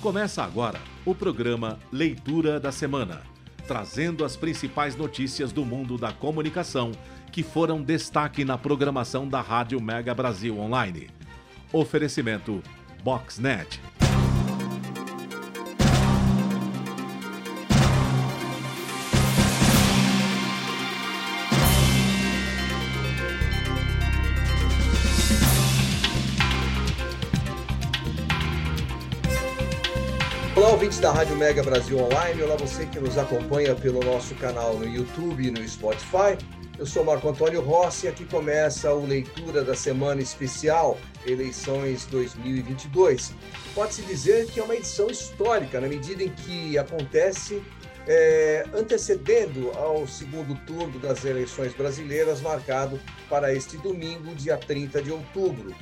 Começa agora o programa Leitura da Semana, trazendo as principais notícias do mundo da comunicação que foram destaque na programação da Rádio Mega Brasil Online. Oferecimento Boxnet. Da Rádio Mega Brasil Online. Olá, você que nos acompanha pelo nosso canal no YouTube e no Spotify. Eu sou Marco Antônio Rossi e aqui começa o Leitura da Semana Especial Eleições 2022. Pode-se dizer que é uma edição histórica, na medida em que acontece é, antecedendo ao segundo turno das eleições brasileiras, marcado para este domingo, dia 30 de outubro.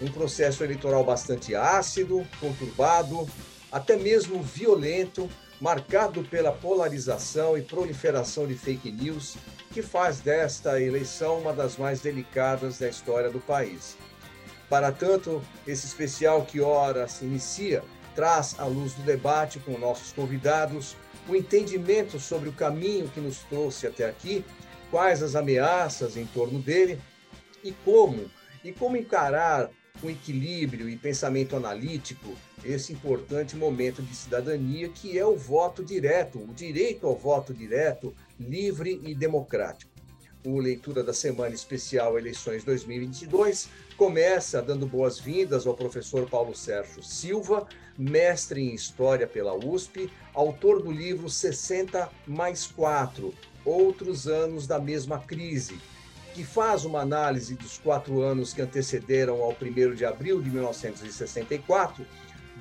Um processo eleitoral bastante ácido, conturbado, até mesmo violento, marcado pela polarização e proliferação de fake news, que faz desta eleição uma das mais delicadas da história do país. Para tanto, esse especial que ora se inicia traz à luz do debate com nossos convidados o entendimento sobre o caminho que nos trouxe até aqui, quais as ameaças em torno dele e como e como encarar com equilíbrio e pensamento analítico esse importante momento de cidadania que é o voto direto, o direito ao voto direto, livre e democrático. O Leitura da Semana Especial Eleições 2022 começa dando boas-vindas ao professor Paulo Sérgio Silva, mestre em História pela USP, autor do livro 60 mais 4, Outros Anos da Mesma Crise, que faz uma análise dos quatro anos que antecederam ao 1 de abril de 1964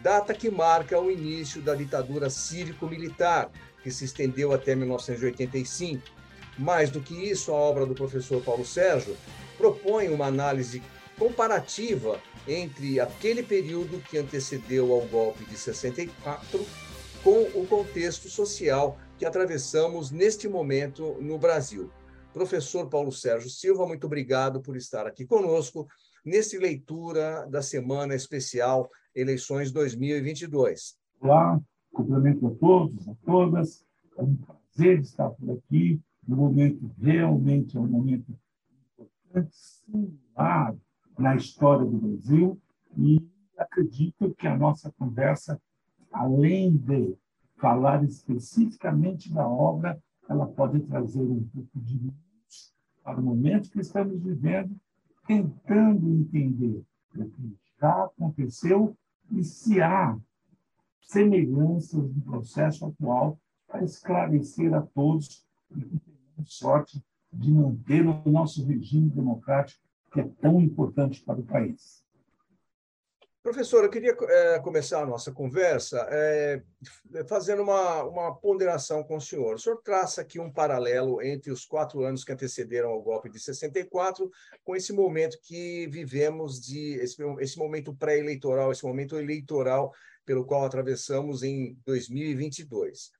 data que marca o início da ditadura cívico-militar, que se estendeu até 1985. Mais do que isso, a obra do professor Paulo Sérgio propõe uma análise comparativa entre aquele período que antecedeu ao golpe de 64 com o contexto social que atravessamos neste momento no Brasil. Professor Paulo Sérgio Silva, muito obrigado por estar aqui conosco nesse leitura da semana especial eleições 2022. Olá, cumprimento a todos, a todas. É um prazer estar por aqui. Um momento realmente é um momento importante, singular na história do Brasil e acredito que a nossa conversa, além de falar especificamente da obra, ela pode trazer um pouco de luz para o momento que estamos vivendo, tentando entender o que já aconteceu e se há semelhanças do processo atual para esclarecer a todos e que tenhamos sorte de manter o nosso regime democrático que é tão importante para o país. Professor, eu queria é, começar a nossa conversa é, fazendo uma, uma ponderação com o senhor. O senhor traça aqui um paralelo entre os quatro anos que antecederam ao golpe de 64 com esse momento que vivemos, de esse, esse momento pré-eleitoral, esse momento eleitoral pelo qual atravessamos em 2022.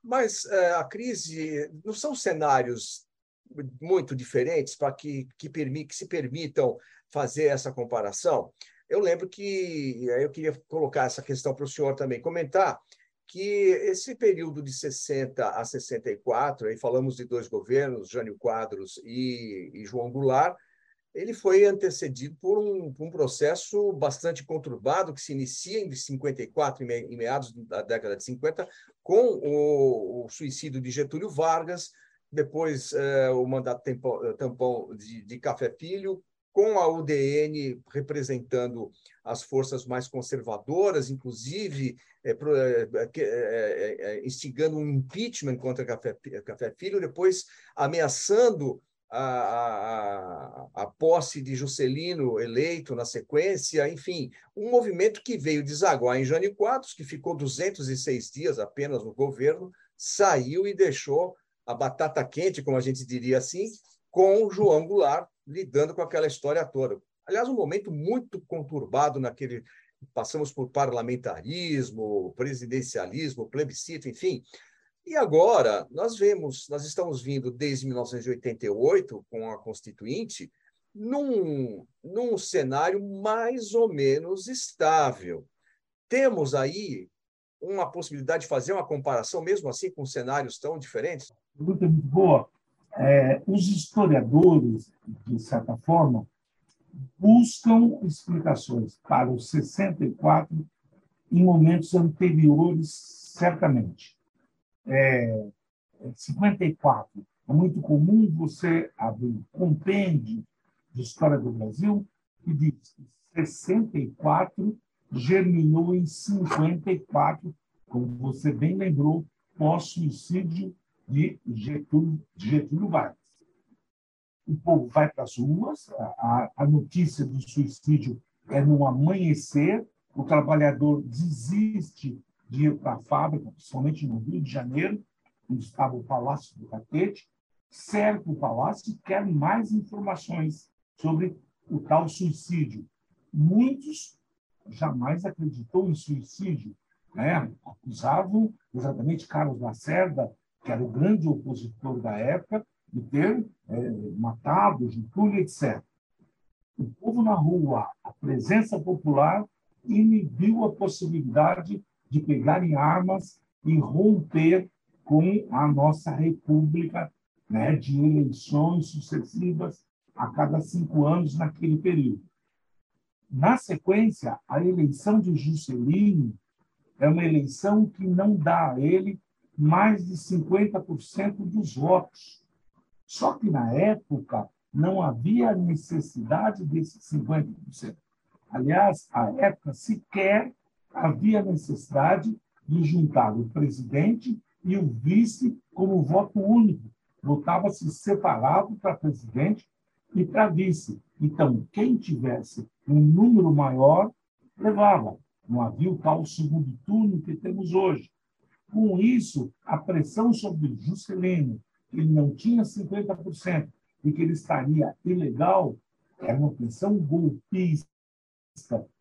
Mas é, a crise não são cenários muito diferentes para que, que, que se permitam fazer essa comparação eu lembro que eu queria colocar essa questão para o senhor também comentar que esse período de 60 a 64, aí falamos de dois governos, Jânio Quadros e, e João Goulart, ele foi antecedido por um, por um, processo bastante conturbado que se inicia em 54, em meados da década de 50, com o, o suicídio de Getúlio Vargas, depois eh, o mandato tampão, de, de Café Filho, com a UDN representando as forças mais conservadoras, inclusive é, é, é, instigando um impeachment contra Café, Café Filho, depois ameaçando a, a, a, posse de Juscelino eleito na sequência, enfim, um movimento que veio desaguar em Jânio Quadros, que ficou 206 dias apenas no governo, saiu e deixou a batata quente, como a gente diria assim, com João Goulart, lidando com aquela história toda. Aliás, um momento muito conturbado naquele. Passamos por parlamentarismo, presidencialismo, plebiscito, enfim. E agora nós vemos, nós estamos vindo desde 1988 com a Constituinte num, num cenário mais ou menos estável. Temos aí uma possibilidade de fazer uma comparação, mesmo assim, com cenários tão diferentes? Pergunta muito boa. É, os historiadores, de certa forma, buscam explicações para os 64 em momentos anteriores, certamente. É, 54. É muito comum você abrir um compêndio de história do Brasil que diz que 64 germinou em 54, como você bem lembrou, pós-suicídio de Getúlio, Getúlio Vargas. O povo vai para as ruas, a, a notícia do suicídio é no amanhecer, o trabalhador desiste de ir para a fábrica, principalmente no Rio de Janeiro, onde estava o Palácio do Catete, cerca o palácio e quer mais informações sobre o tal suicídio. Muitos jamais acreditou em suicídio, né? acusavam exatamente Carlos Lacerda, que era o grande opositor da época, de ter é, matado Getúlio, etc. O povo na rua, a presença popular, inibiu a possibilidade de pegarem armas e romper com a nossa república né, de eleições sucessivas a cada cinco anos naquele período. Na sequência, a eleição de Juscelino é uma eleição que não dá a ele mais de 50% dos votos. Só que, na época, não havia necessidade desses 50%. Aliás, à época, sequer havia necessidade de juntar o presidente e o vice como voto único. Votava-se separado para presidente e para vice. Então, quem tivesse um número maior, levava. Não havia o tal segundo turno que temos hoje. Com isso, a pressão sobre Juscelino, que ele não tinha 50% e que ele estaria ilegal, era uma pressão golpista.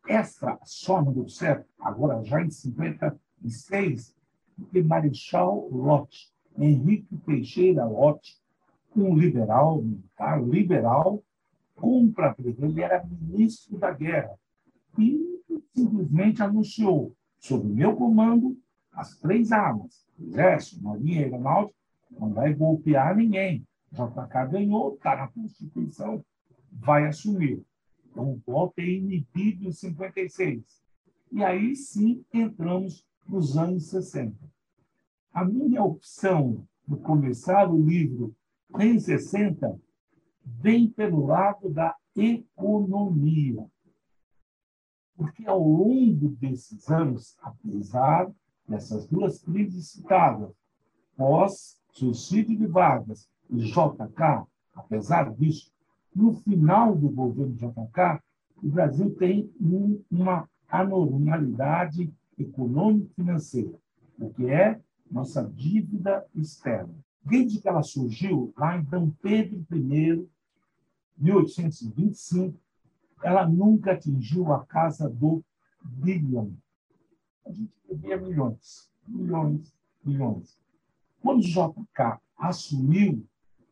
Extra só não deu certo, agora já em 56, porque Marechal Lott, Henrique Teixeira Lott, um liberal, militar liberal, compra ele era ministro da guerra e simplesmente anunciou sob meu comando as três armas, exército, marinha e aeronáutica, não vai golpear ninguém. JK ganhou, está na Constituição, vai assumir. Então, o golpe é inibido em 56. E aí sim entramos nos anos 60. A minha opção de começar o livro em 60 vem pelo lado da economia. Porque ao longo desses anos, apesar dessas duas crises citadas, pós-suicídio de Vargas e JK, apesar disso, no final do governo JK, o Brasil tem uma anormalidade econômico-financeira, o que é nossa dívida externa. Desde que ela surgiu, lá em Dom Pedro I, 1825, ela nunca atingiu a casa do bilhão. A gente devia milhões, milhões, milhões. Quando o JK assumiu,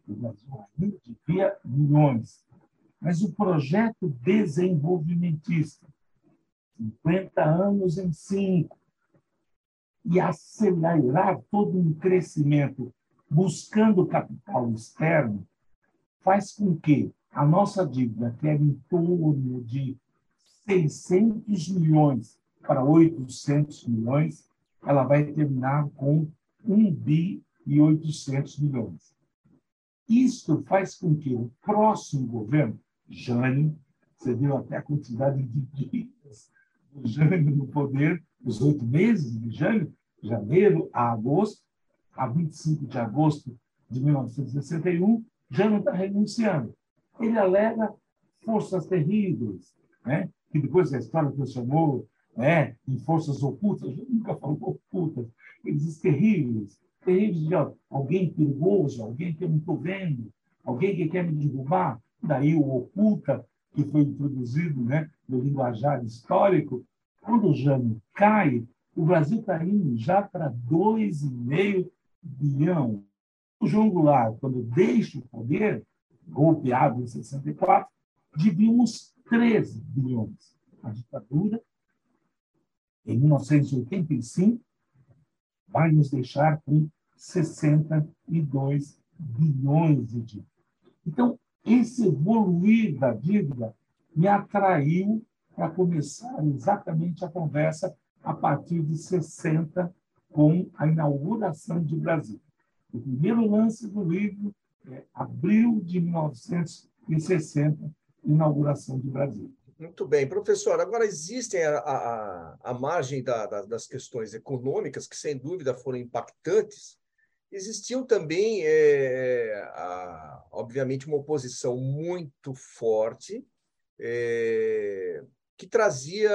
o Brasil ainda devia milhões. Mas o projeto desenvolvimentista, 50 anos em cinco, e acelerar todo um crescimento buscando capital externo, faz com que a nossa dívida, que era em torno de 600 milhões para 800 milhões, ela vai terminar com 1 bi e 800 milhões. Isto faz com que o próximo governo, Jânio, você viu até a quantidade de dias do Jânio no poder, os oito meses de Jânio, janeiro a agosto, a 25 de agosto de 1961, Jânio está renunciando ele alega forças terríveis, né? que depois a história transformou né, em forças ocultas, gente nunca falou ocultas, ele diz terríveis, terríveis de alguém perigoso, alguém que eu não estou vendo, alguém que quer me derrubar, daí o oculta, que foi introduzido né, no linguajar histórico, quando o Jânio cai, o Brasil está indo já para 2,5 bilhão. O João Goulart, quando deixa o poder, golpeado em 64, devíamos 13 bilhões. A ditadura, em 1985, vai nos deixar com 62 bilhões de dívidas. Então, esse evoluir da dívida me atraiu para começar exatamente a conversa a partir de 60, com a inauguração de Brasil. O primeiro lance do livro é abril de 1960, inauguração de Brasil. Muito bem, professor. Agora, existem a, a, a margem da, da, das questões econômicas, que sem dúvida foram impactantes, existiam também, é, a, obviamente, uma oposição muito forte, é, que trazia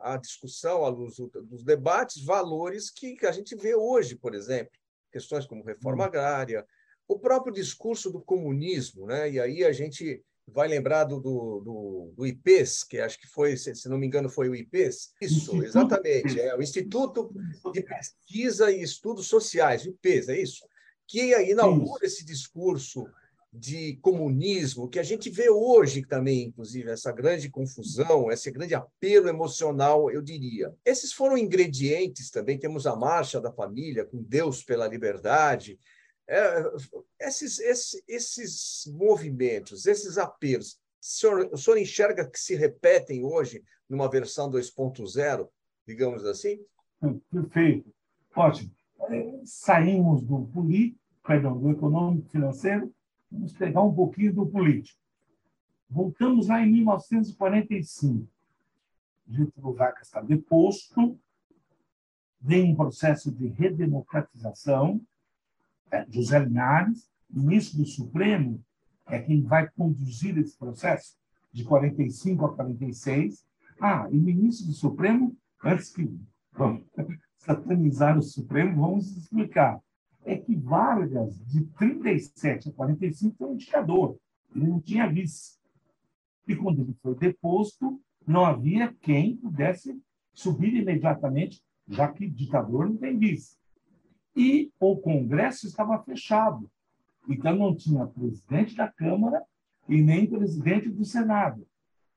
à discussão, à luz dos debates, valores que, que a gente vê hoje, por exemplo, questões como reforma hum. agrária, o próprio discurso do comunismo, né? e aí a gente vai lembrar do, do, do, do IPES, que acho que foi, se não me engano, foi o IPES. Isso, exatamente. É o Instituto de Pesquisa e Estudos Sociais, o IPES, é isso? Que inaugura esse discurso de comunismo, que a gente vê hoje também, inclusive, essa grande confusão, esse grande apelo emocional, eu diria. Esses foram ingredientes também, temos a Marcha da Família, com Deus pela Liberdade, é, esses, esses, esses movimentos, esses apelos, o senhor, o senhor enxerga que se repetem hoje numa versão 2.0, digamos assim? Perfeito. Ótimo. É, saímos do político, perdão, do econômico financeiro, vamos pegar um pouquinho do político. Voltamos lá em 1945. Getúlio Vargas está deposto, vem um processo de redemocratização, José Linhares, ministro do Supremo, é quem vai conduzir esse processo de 45 a 46. Ah, e ministro do Supremo, antes que vamos satanizar o Supremo, vamos explicar. É que Vargas, de 37 a 45, foi um indicador. Ele não tinha vice. E quando ele foi deposto, não havia quem pudesse subir imediatamente, já que ditador não tem vice e o Congresso estava fechado. Então, não tinha presidente da Câmara e nem presidente do Senado.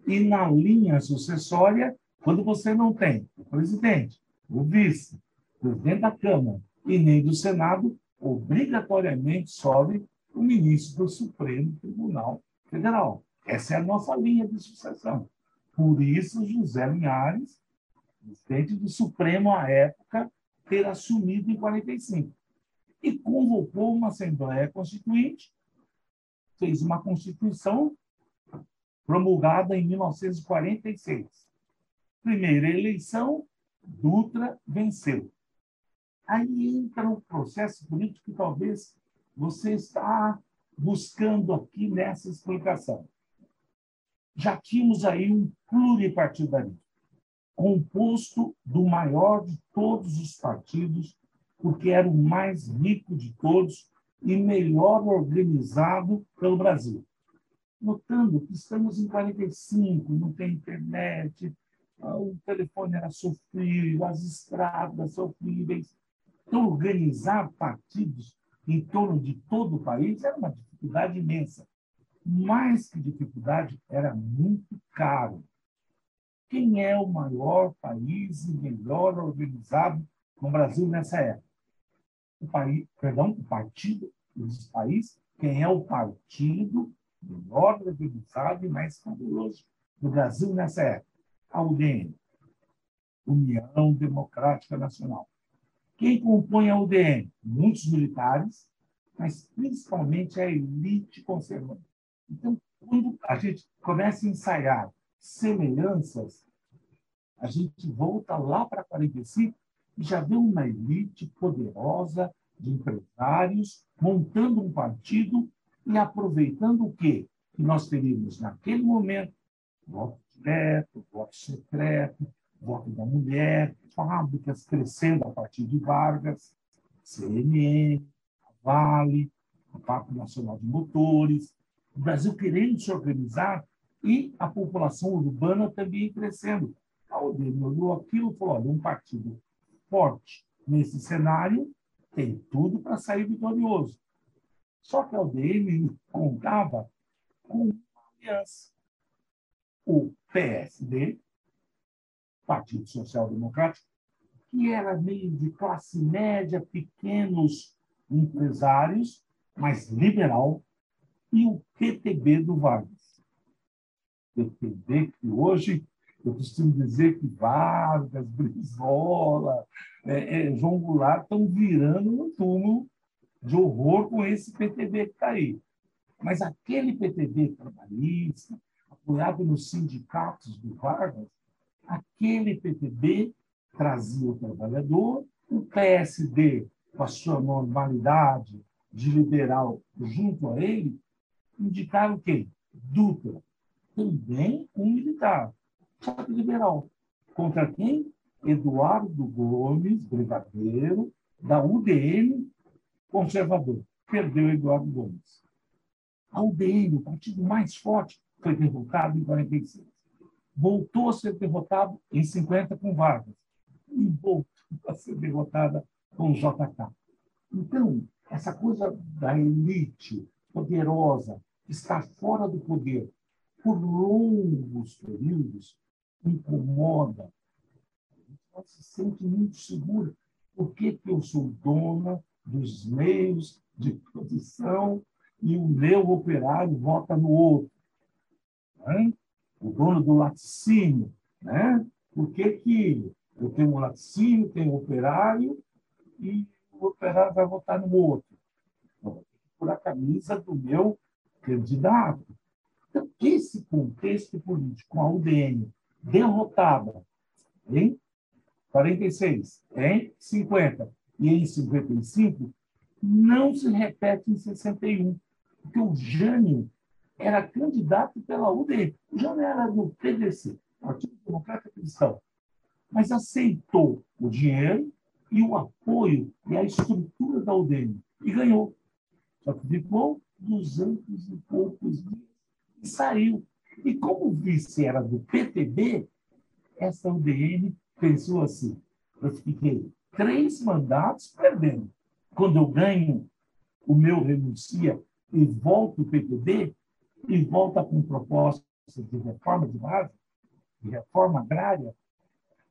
E na linha sucessória, quando você não tem o presidente, o vice, o presidente da Câmara e nem do Senado, obrigatoriamente sobe o ministro do Supremo Tribunal Federal. Essa é a nossa linha de sucessão. Por isso, José Linhares, presidente do Supremo à época, ter assumido em 45. E convocou uma Assembleia Constituinte, fez uma Constituição promulgada em 1946. Primeira eleição, Dutra venceu. Aí entra um processo político que talvez você está buscando aqui nessa explicação. Já tínhamos aí um pluripartidarismo composto do maior de todos os partidos, porque era o mais rico de todos e melhor organizado pelo Brasil. Notando que estamos em 45, não tem internet, ah, o telefone era sofrível, as estradas sofríveis. Então, organizar partidos em torno de todo o país era uma dificuldade imensa. Mais que dificuldade, era muito caro. Quem é o maior país e melhor organizado no Brasil nessa época? O país, perdão, o partido dos país, quem é o partido melhor organizado e mais poderoso do Brasil nessa época? A UDN, União Democrática Nacional. Quem compõe a UDN? Muitos militares, mas principalmente a elite conservadora. Então, quando a gente começa a ensaiar semelhanças, a gente volta lá para 45 e já vê uma elite poderosa de empresários montando um partido e aproveitando o quê? Que nós teríamos naquele momento voto direto, voto secreto, voto da mulher, fábricas crescendo a partir de Vargas, CNN, Vale, o Parque Nacional de Motores, o Brasil querendo se organizar e a população urbana também crescendo. A Odile olhou aquilo e falou: olha, um partido forte nesse cenário tem tudo para sair vitorioso. Só que a UDM contava com aliança. O PSD, Partido Social Democrático, que era meio de classe média, pequenos empresários, mas liberal, e o PTB do Vargas. PTB que hoje eu costumo dizer que Vargas, Brizola, é, é, João Goulart estão virando um túmulo de horror com esse PTB que está aí. Mas aquele PTB trabalhista, apoiado nos sindicatos do Vargas, aquele PTB trazia o trabalhador, o PSD, com a sua normalidade de liberal junto a ele, indicaram quem? Dutra, também um militar, só que liberal. Contra quem? Eduardo Gomes, brigadeiro, da UDN, conservador. Perdeu Eduardo Gomes. A UDN, o partido mais forte, foi derrotado em 46. Voltou a ser derrotado em 50 com Vargas. E voltou a ser derrotada com JK. Então, essa coisa da elite poderosa, estar fora do poder por longos períodos, incomoda. Ela se sente muito segura. Por que, que eu sou dona dos meios de produção e o meu operário vota no outro? O dono do laticínio. Né? Por que, que eu tenho um laticínio, tenho um operário e o operário vai votar no outro? Por a camisa do meu candidato. Então, esse contexto político, a UDN derrotada em 46, em 50 e em 55, não se repete em 61, porque o Jânio era candidato pela UDN. O Jânio era do PDC, Partido Democrata Cristão, mas aceitou o dinheiro e o apoio e a estrutura da UDN e ganhou. Só que ficou duzentos e poucos dias e saiu. E como o vice era do PTB, essa UDN pensou assim: eu fiquei três mandatos perdendo. Quando eu ganho, o meu renuncia e volto o PTB, e volta com propostas de reforma de base, de reforma agrária,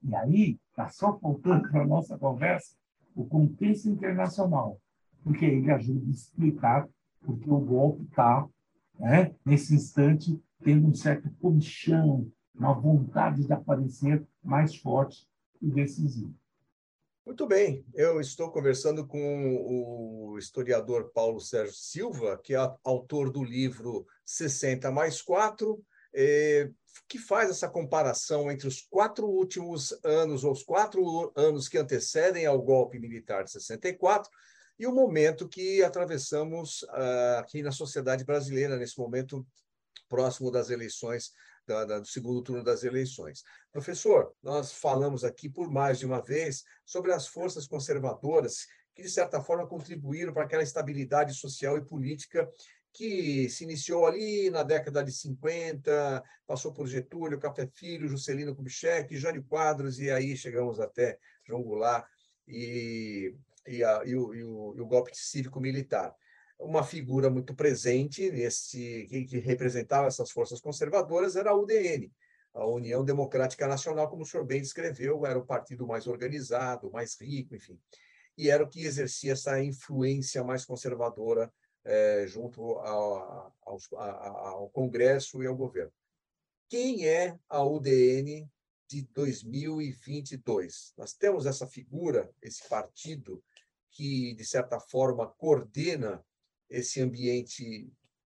e aí está só faltando para a nossa conversa o contexto internacional, porque ele ajuda a explicar porque o golpe está, né, nesse instante, tendo um certo comichão, uma vontade de aparecer mais forte e decisivo. Muito bem, eu estou conversando com o historiador Paulo Sérgio Silva, que é autor do livro 60 mais 4, eh, que faz essa comparação entre os quatro últimos anos, ou os quatro anos que antecedem ao golpe militar de 64, e o momento que atravessamos uh, aqui na sociedade brasileira, nesse momento próximo das eleições, do segundo turno das eleições. Professor, nós falamos aqui por mais de uma vez sobre as forças conservadoras que, de certa forma, contribuíram para aquela estabilidade social e política que se iniciou ali na década de 50, passou por Getúlio, Café Filho, Juscelino Kubitschek, Jânio Quadros, e aí chegamos até João Goulart e e, a, e, o, e, o, e o golpe cívico-militar. Uma figura muito presente nesse que, que representava essas forças conservadoras era a UDN, a União Democrática Nacional, como o senhor bem descreveu, era o partido mais organizado, mais rico, enfim, e era o que exercia essa influência mais conservadora é, junto ao, ao, ao, Congresso e ao governo. Quem é a UDN de 2022? Nós temos essa figura, esse partido que, de certa forma, coordena esse ambiente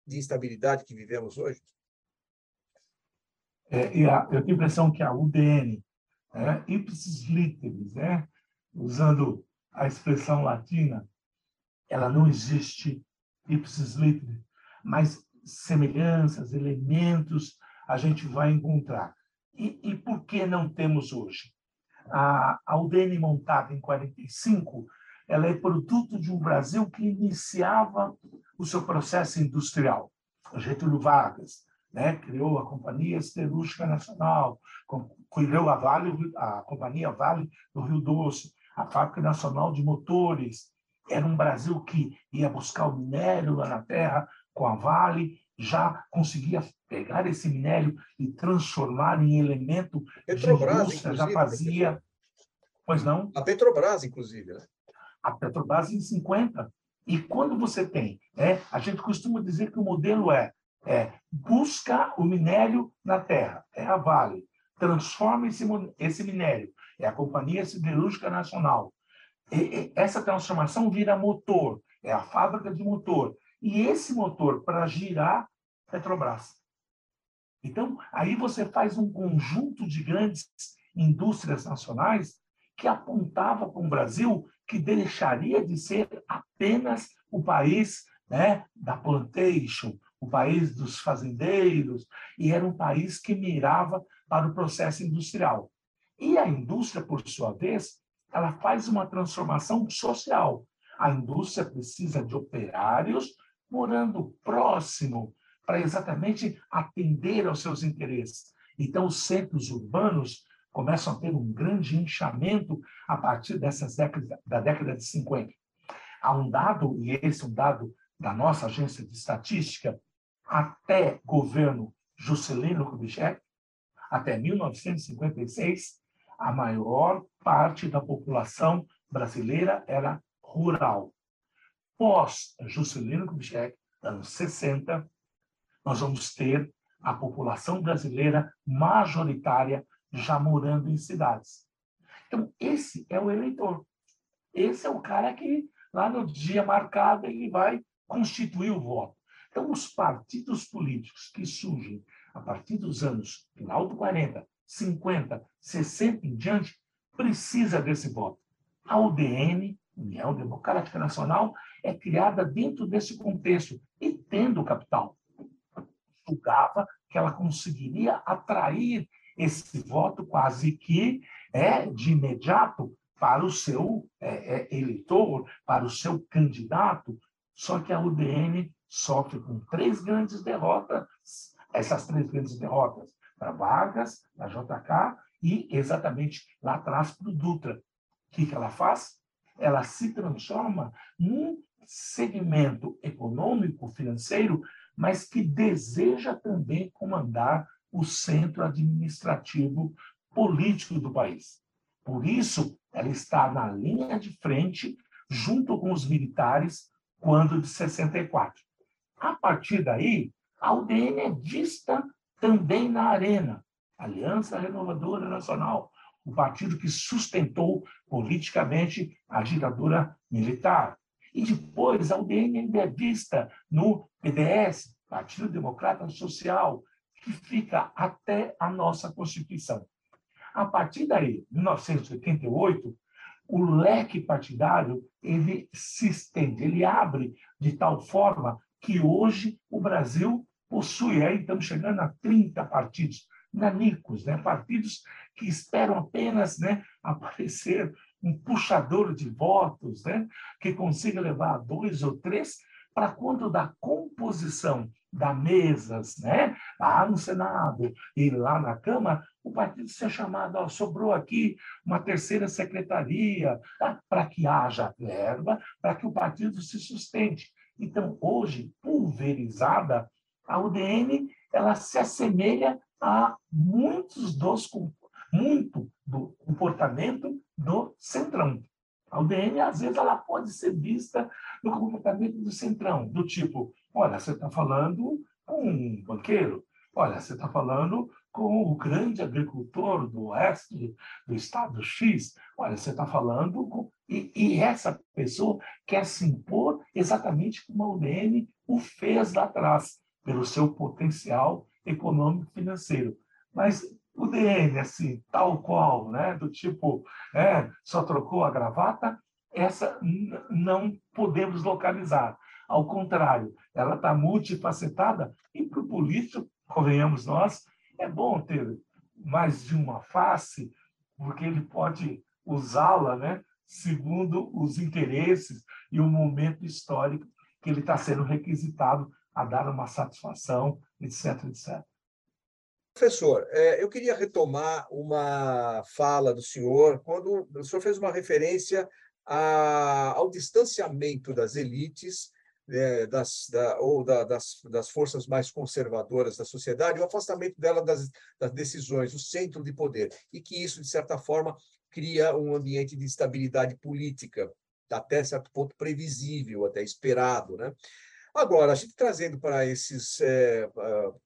de instabilidade que vivemos hoje? É, eu tenho a impressão que a UDN, é, ipsis literis, né, usando a expressão latina, ela não existe ipsis literis, mas semelhanças, elementos a gente vai encontrar. E, e por que não temos hoje? A, a UDN montada em 45 ela é produto de um Brasil que iniciava o seu processo industrial. Getúlio Vargas né, criou a Companhia Siderúrgica Nacional, criou a, vale, a Companhia Vale do Rio Doce, a Fábrica Nacional de Motores. Era um Brasil que ia buscar o minério lá na terra com a Vale, já conseguia pegar esse minério e transformar em elemento Petrobras, de indústria, já fazia Pois não? A Petrobras, inclusive, né? A Petrobras em 50. E quando você tem, né, a gente costuma dizer que o modelo é, é busca o minério na terra, é a Vale, transforma esse, esse minério, é a Companhia Siderúrgica Nacional. E, e, essa transformação vira motor, é a fábrica de motor. E esse motor, para girar, Petrobras. Então, aí você faz um conjunto de grandes indústrias nacionais que apontava para um Brasil que deixaria de ser apenas o país né, da plantation, o país dos fazendeiros, e era um país que mirava para o processo industrial. E a indústria, por sua vez, ela faz uma transformação social. A indústria precisa de operários morando próximo para exatamente atender aos seus interesses. Então, os centros urbanos começam a ter um grande inchamento a partir dessas décadas, da década de 50. Há um dado, e esse é um dado da nossa agência de estatística, até governo Juscelino Kubitschek, até 1956, a maior parte da população brasileira era rural. Pós Juscelino Kubitschek, anos 60, nós vamos ter a população brasileira majoritária já morando em cidades. Então, esse é o eleitor. Esse é o cara que, lá no dia marcado, ele vai constituir o voto. Então, os partidos políticos que surgem a partir dos anos final do 40, 50, 60 em diante, precisa desse voto. A UDN, União Democrática Nacional, é criada dentro desse contexto e tendo capital. Julgava que ela conseguiria atrair esse voto quase que é de imediato para o seu é, é, eleitor, para o seu candidato, só que a UDN sofre com três grandes derrotas, essas três grandes derrotas, para Vargas, para JK e exatamente lá atrás para o Dutra. O que, que ela faz? Ela se transforma num segmento econômico, financeiro, mas que deseja também comandar o centro administrativo político do país. Por isso, ela está na linha de frente, junto com os militares, quando de 64. A partir daí, a UDN é vista também na arena. Aliança Renovadora Nacional, o partido que sustentou politicamente a ditadura militar. E depois a UDN ainda é vista no PDS, Partido Democrata Social, que fica até a nossa Constituição. A partir daí, 1988, o leque partidário ele se estende, ele abre de tal forma que hoje o Brasil possui, aí estamos chegando a 30 partidos, nanicos, né? partidos que esperam apenas né, aparecer um puxador de votos, né? que consiga levar dois ou três, para quando da composição da mesas, né? lá no Senado e lá na Câmara, o partido ser chamado, ó, sobrou aqui uma terceira secretaria, tá? para que haja verba, para que o partido se sustente. Então, hoje, pulverizada, a UDN ela se assemelha a muitos dos muito do comportamento do centrão. A UDN, às vezes, ela pode ser vista no comportamento do centrão, do tipo, olha, você está falando com um banqueiro, olha, você está falando com o grande agricultor do oeste do estado X, olha, você está falando com... E, e, essa pessoa quer se impor exatamente como a UDN o fez lá atrás, pelo seu potencial econômico financeiro. Mas o DN, assim, tal qual, né, do tipo, é, só trocou a gravata, essa não podemos localizar. Ao contrário, ela está multifacetada e para o político, convenhamos nós, é bom ter mais de uma face, porque ele pode usá-la né, segundo os interesses e o momento histórico que ele está sendo requisitado a dar uma satisfação, etc, etc. Professor, é, eu queria retomar uma fala do senhor, quando o senhor fez uma referência ao distanciamento das elites é, das, da, ou da, das, das forças mais conservadoras da sociedade, o afastamento dela das, das decisões, o centro de poder, e que isso, de certa forma, cria um ambiente de instabilidade política, até certo ponto previsível, até esperado. Né? Agora, a gente trazendo para esses é,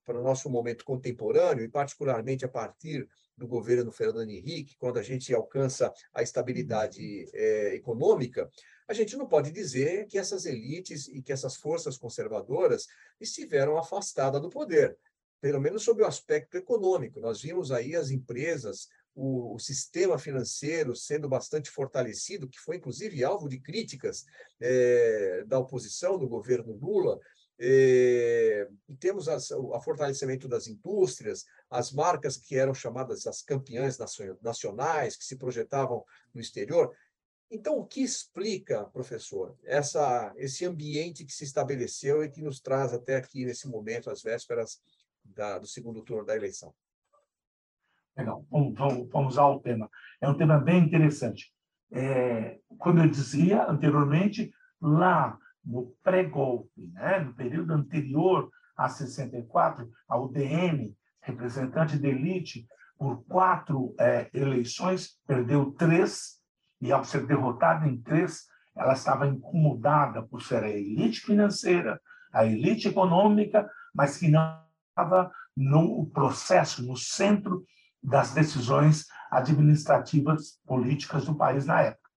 para o nosso momento contemporâneo, e particularmente a partir do governo Fernando Henrique, quando a gente alcança a estabilidade é, econômica, a gente não pode dizer que essas elites e que essas forças conservadoras estiveram afastadas do poder, pelo menos sob o aspecto econômico. Nós vimos aí as empresas, o, o, sistema financeiro sendo bastante fortalecido, que foi inclusive alvo de críticas é, da oposição do governo Lula. É, temos as, o fortalecimento das indústrias, as marcas que eram chamadas as campeãs nacionais, que se projetavam no exterior. Então, o que explica, professor, essa, esse ambiente que se estabeleceu e que nos traz até aqui, nesse momento, às vésperas da, do segundo turno da eleição? Legal, vamos, vamos, vamos ao tema. É um tema bem interessante. É, como eu dizia anteriormente, lá no pré-golpe, né, no período anterior a 64, a UDN, representante da elite, por quatro é, eleições, perdeu três, e ao ser derrotada em três, ela estava incomodada por ser a elite financeira, a elite econômica, mas que não estava no processo, no centro das decisões administrativas políticas do país na época.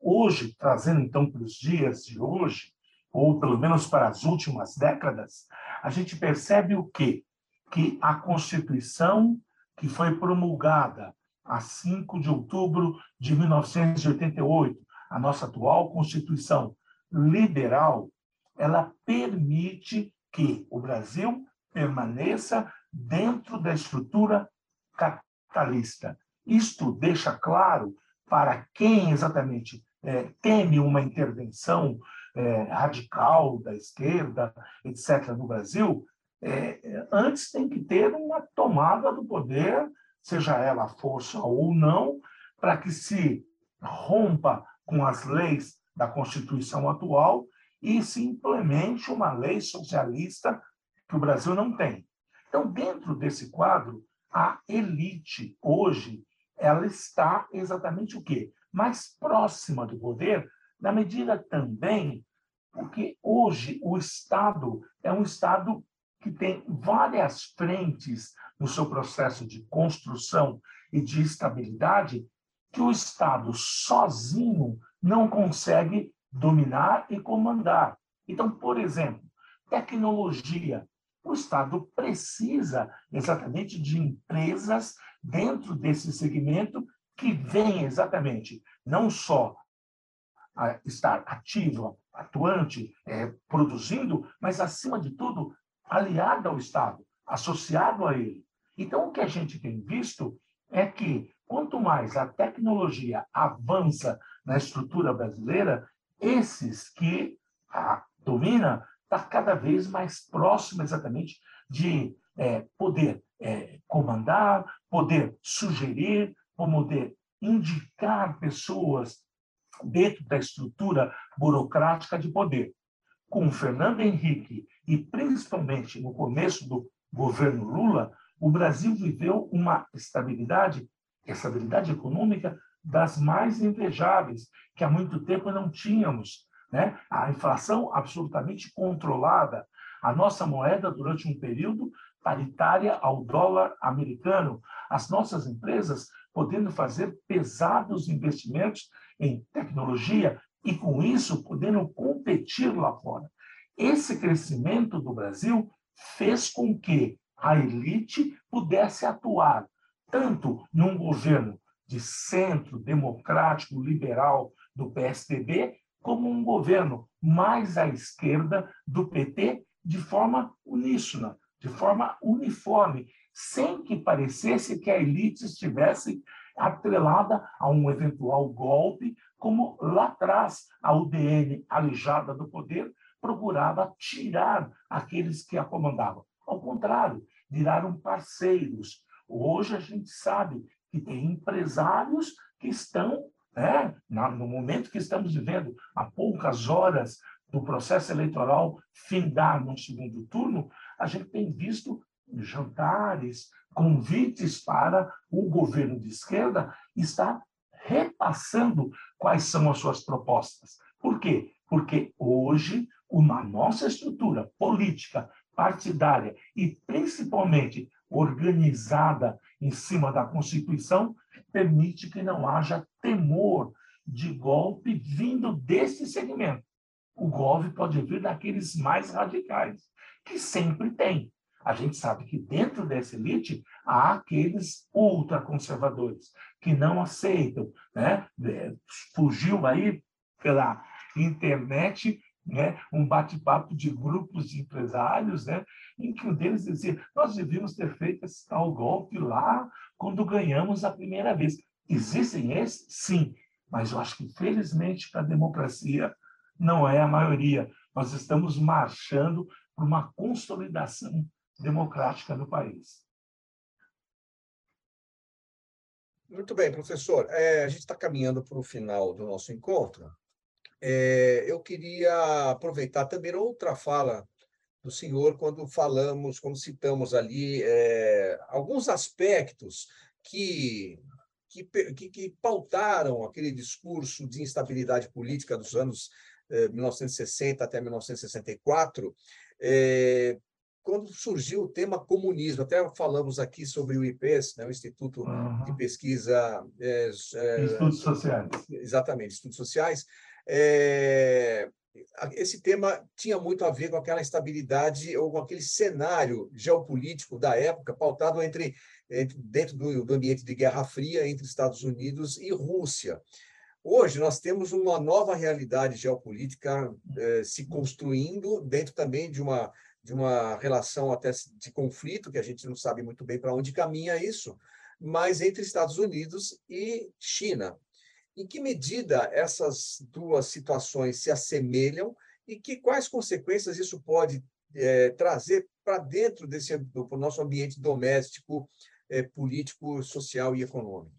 Hoje, trazendo então para os dias de hoje, ou pelo menos para as últimas décadas, a gente percebe o quê? Que a Constituição que foi promulgada a 5 de outubro de 1988, a nossa atual Constituição liberal, ela permite que o Brasil permaneça dentro da estrutura capitalista. Isto deixa claro para quem exatamente é, teme uma intervenção é, radical da esquerda, etc., no Brasil, é, antes tem que ter uma tomada do poder, seja ela força ou não, para que se rompa com as leis da Constituição atual e se implemente uma lei socialista que o Brasil não tem. Então, dentro desse quadro, a elite hoje ela está exatamente o quê? Mais próxima do poder, na medida também porque hoje o Estado é um Estado que tem várias frentes no seu processo de construção e de estabilidade que o Estado sozinho não consegue dominar e comandar. Então, por exemplo, tecnologia. O Estado precisa exatamente de empresas dentro desse segmento que venham exatamente não só a estar ativa, atuante, é, produzindo, mas, acima de tudo, aliada ao Estado, associado a ele. Então, o que a gente tem visto é que, quanto mais a tecnologia avança na estrutura brasileira, esses que a domina está cada vez mais próximo exatamente de é, poder é, comandar, poder sugerir, poder indicar pessoas dentro da estrutura burocrática de poder. Com Fernando Henrique e principalmente no começo do governo Lula, o Brasil viveu uma estabilidade, estabilidade econômica das mais invejáveis, que há muito tempo não tínhamos né? a inflação absolutamente controlada, a nossa moeda durante um período paritária ao dólar americano, as nossas empresas podendo fazer pesados investimentos em tecnologia e, com isso, podendo competir lá fora. Esse crescimento do Brasil fez com que a elite pudesse atuar tanto num governo de centro democrático liberal do PSDB, como um governo mais à esquerda do PT, de forma uníssona, de forma uniforme, sem que parecesse que a elite estivesse atrelada a um eventual golpe, como lá atrás a UDN, alijada do poder, procurava tirar aqueles que a comandavam. Ao contrário, viraram parceiros. Hoje a gente sabe que tem empresários que estão né? No momento que estamos vivendo, há poucas horas do processo eleitoral findar no segundo turno, a gente tem visto jantares, convites para o governo de esquerda estar repassando quais são as suas propostas. Por quê? Porque hoje uma nossa estrutura política, partidária e principalmente organizada em cima da Constituição permite que não haja temor de golpe vindo desse segmento. O golpe pode vir daqueles mais radicais, que sempre tem. A gente sabe que dentro dessa elite há aqueles ultraconservadores que não aceitam, né? É, fugiu aí pela internet né, um bate-papo de grupos de empresários, né, em que um deles dizia: Nós devíamos ter feito esse tal golpe lá quando ganhamos a primeira vez. Existem esses? Sim, mas eu acho que, felizmente, para a democracia não é a maioria. Nós estamos marchando para uma consolidação democrática no país. Muito bem, professor. É, a gente está caminhando para o final do nosso encontro. É, eu queria aproveitar também outra fala do senhor quando falamos, quando citamos ali é, alguns aspectos que, que, que, que, pautaram aquele discurso de instabilidade política dos anos é, 1960 até 1964, é, quando surgiu o tema comunismo. Até falamos aqui sobre o IPES, né, o Instituto uhum. de Pesquisa. É, estudos Sociais. Exatamente, Estudos Sociais. É, esse tema tinha muito a ver com aquela instabilidade ou com aquele cenário geopolítico da época, pautado entre, entre dentro do, do, ambiente de Guerra Fria entre Estados Unidos e Rússia. Hoje nós temos uma nova realidade geopolítica eh, se construindo dentro também de uma de uma relação até de conflito que a gente não sabe muito bem para onde caminha isso, mas entre Estados Unidos e China. Em que medida essas duas situações se assemelham e que quais consequências isso pode é, trazer para dentro desse do nosso ambiente doméstico, é, político, social e econômico?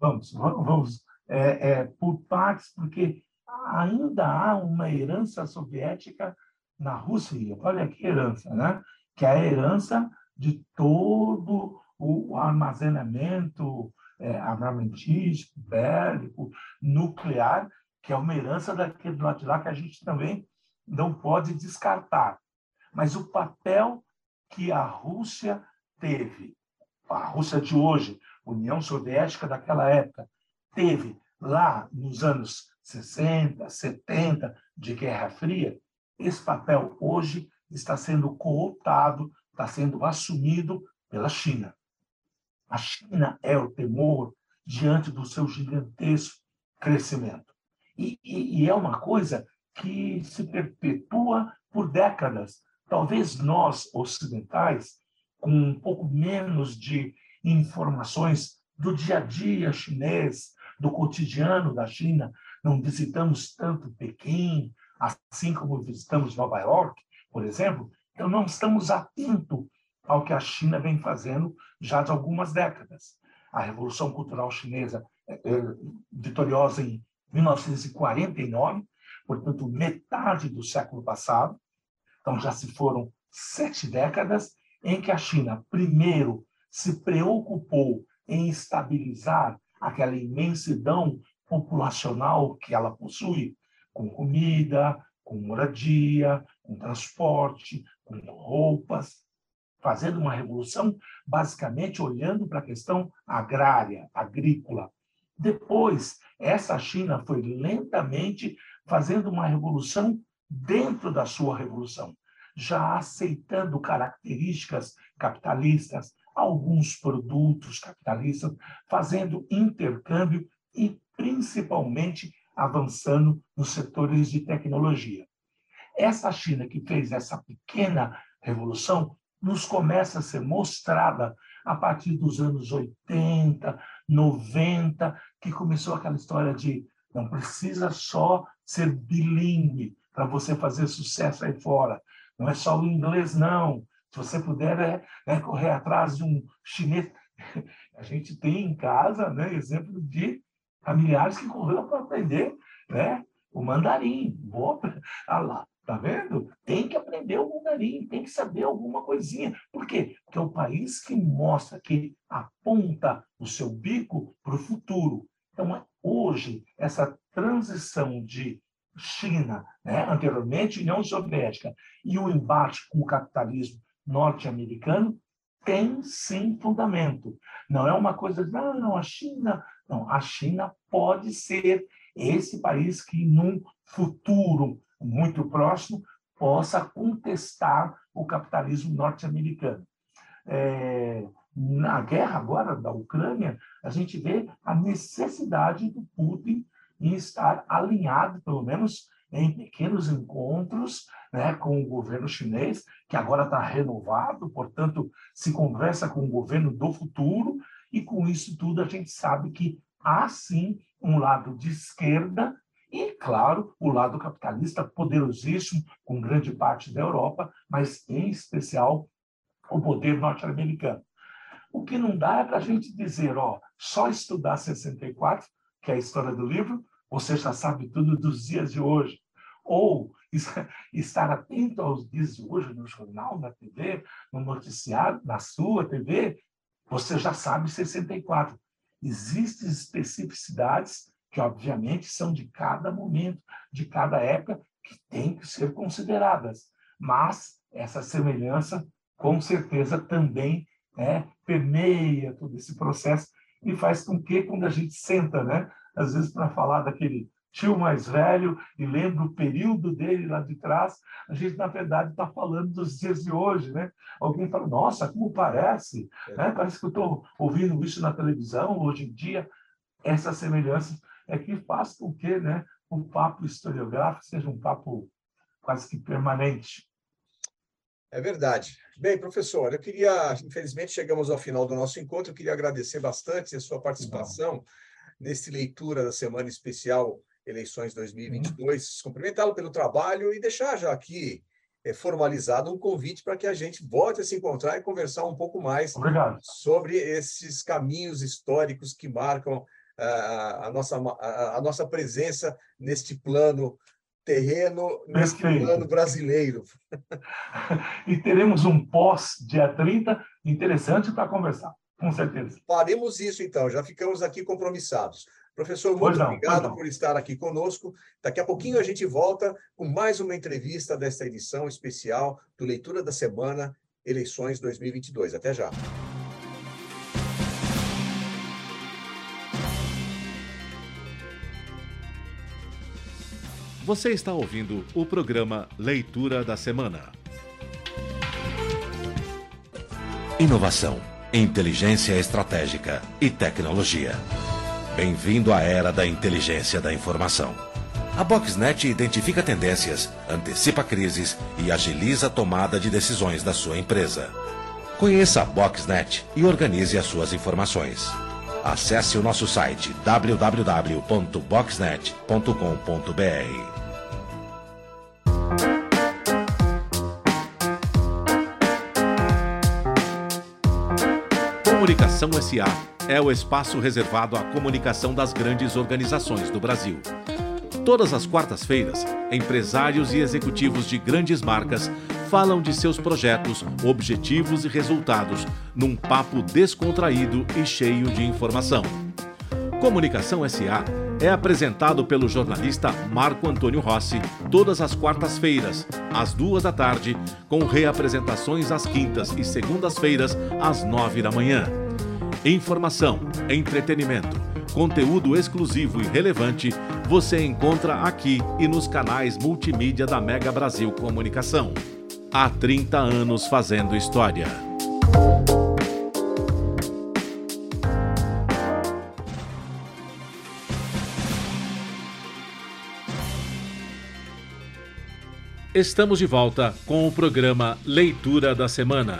Vamos, vamos é, é, por partes, porque ainda há uma herança soviética na Rússia. Olha que herança, né? Que é a herança de todo o armazenamento é, armamentístico, bélico, nuclear, que é uma herança daquele lado de lá que a gente também não pode descartar. Mas o papel que a Rússia teve, a Rússia de hoje, União Soviética daquela época, teve lá nos anos 60, 70 de Guerra Fria, esse papel hoje está sendo cooptado, está sendo assumido pela China. A China é o temor diante do seu gigantesco crescimento. E, e, e é uma coisa que se perpetua por décadas. Talvez nós, ocidentais, com um pouco menos de informações do dia a dia chinês, do cotidiano da China, não visitamos tanto Pequim, assim como visitamos Nova York, por exemplo, então não estamos atentos ao que a China vem fazendo já de algumas décadas. A Revolução Cultural Chinesa, é, é, vitoriosa em 1949, portanto, metade do século passado, então já se foram sete décadas em que a China, primeiro, se preocupou em estabilizar aquela imensidão populacional que ela possui, com comida, com moradia, com transporte, com roupas, fazendo uma revolução basicamente olhando para a questão agrária, agrícola. Depois, essa China foi lentamente fazendo uma revolução dentro da sua revolução, já aceitando características capitalistas, alguns produtos capitalistas, fazendo intercâmbio e principalmente avançando nos setores de tecnologia. Essa China que fez essa pequena revolução nos começa a ser mostrada a partir dos anos 80, 90, que começou aquela história de não precisa só ser bilíngue para você fazer sucesso aí fora. Não é só o inglês, não. Se você puder é, é correr atrás de um chinês. A gente tem em casa né, exemplo de familiares que correram para aprender né, o mandarim. Vou, ah lá, tá vendo? Tem que aprender o mandarim, tem que saber alguma coisinha. Por quê? Porque é o país que mostra, que aponta o seu bico para o futuro. Então, hoje, essa transição de China, né, anteriormente União Soviética, e o embate com o capitalismo norte-americano tem sim fundamento. Não é uma coisa de, não, não, a China. Não, a China pode ser esse país que, num futuro muito próximo, possa contestar o capitalismo norte-americano. É, na guerra agora da Ucrânia, a gente vê a necessidade do Putin em estar alinhado, pelo menos em pequenos encontros né, com o governo chinês, que agora está renovado, portanto, se conversa com o governo do futuro, e com isso tudo a gente sabe que há sim um lado de esquerda e, claro, o lado capitalista poderosíssimo, com grande parte da Europa, mas em especial o poder norte-americano. O que não dá é para a gente dizer, ó, só estudar 64, que é a história do livro, você já sabe tudo dos dias de hoje. Ou estar atento aos dias de hoje no jornal, na TV, no noticiário, na sua TV, você já sabe 64. Existem especificidades que, obviamente, são de cada momento, de cada época, que têm que ser consideradas. Mas essa semelhança, com certeza, também né, permeia todo esse processo e faz com que, quando a gente senta, né, às vezes para falar daquele tio mais velho e lembra o período dele lá de trás, a gente, na verdade, está falando dos dias de hoje, né? Alguém fala, nossa, como parece, é. né? Parece que eu estou ouvindo isso na televisão hoje em dia. Essa semelhança é que faz com que né, o papo historiográfico seja um papo quase que permanente. É verdade. Bem, professor, eu queria, infelizmente, chegamos ao final do nosso encontro, eu queria agradecer bastante a sua participação Não. nesse leitura da semana especial Eleições 2022, uhum. cumprimentá-lo pelo trabalho e deixar já aqui é, formalizado um convite para que a gente volte a se encontrar e conversar um pouco mais Obrigado. sobre esses caminhos históricos que marcam a, nossa, a, a nossa presença neste plano terreno nesse plano brasileiro. e teremos um pós dia 30 interessante para conversar, com certeza. Faremos isso então, já ficamos aqui compromissados. Professor, muito obrigado por estar aqui conosco. Daqui a pouquinho a gente volta com mais uma entrevista desta edição especial do Leitura da Semana Eleições 2022. Até já. Você está ouvindo o programa Leitura da Semana. Inovação, inteligência estratégica e tecnologia. Bem-vindo à era da inteligência da informação. A Boxnet identifica tendências, antecipa crises e agiliza a tomada de decisões da sua empresa. Conheça a Boxnet e organize as suas informações. Acesse o nosso site www.boxnet.com.br. Comunicação SA é o espaço reservado à comunicação das grandes organizações do Brasil. Todas as quartas-feiras, empresários e executivos de grandes marcas falam de seus projetos, objetivos e resultados num papo descontraído e cheio de informação. Comunicação SA é apresentado pelo jornalista Marco Antônio Rossi todas as quartas-feiras, às duas da tarde, com reapresentações às quintas e segundas-feiras, às nove da manhã. Informação, entretenimento, conteúdo exclusivo e relevante você encontra aqui e nos canais multimídia da Mega Brasil Comunicação. Há 30 anos fazendo história. Estamos de volta com o programa Leitura da Semana.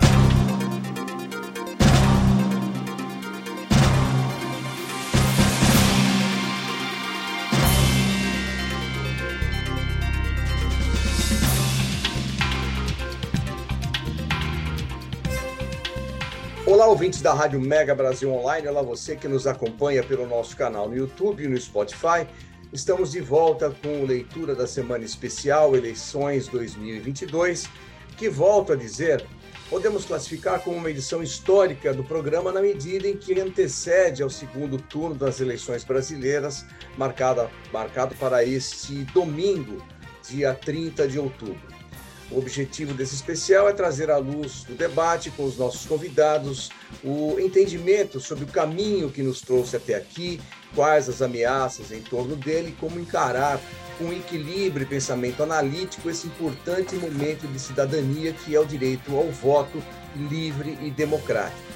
Olá, ouvintes da Rádio Mega Brasil Online. Olá, você que nos acompanha pelo nosso canal no YouTube e no Spotify. Estamos de volta com leitura da semana especial Eleições 2022, que volto a dizer, podemos classificar como uma edição histórica do programa na medida em que antecede ao segundo turno das eleições brasileiras, marcada, marcado para este domingo, dia 30 de outubro. O objetivo desse especial é trazer à luz do debate com os nossos convidados o entendimento sobre o caminho que nos trouxe até aqui, quais as ameaças em torno dele como encarar com equilíbrio e pensamento analítico esse importante momento de cidadania que é o direito ao voto livre e democrático.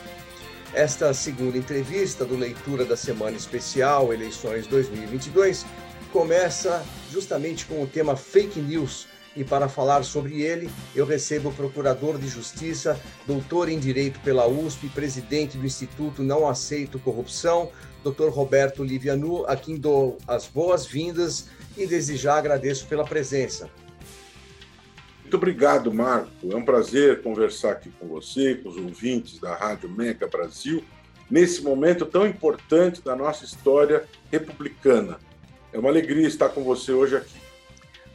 Esta segunda entrevista do Leitura da Semana Especial Eleições 2022 começa justamente com o tema fake news e para falar sobre ele, eu recebo o Procurador de Justiça, doutor em Direito pela USP, presidente do Instituto Não Aceito Corrupção, Dr. Roberto Livianu, a quem dou as boas-vindas e desde já agradeço pela presença. Muito obrigado, Marco. É um prazer conversar aqui com você, com os ouvintes da Rádio Mega Brasil, nesse momento tão importante da nossa história republicana. É uma alegria estar com você hoje aqui.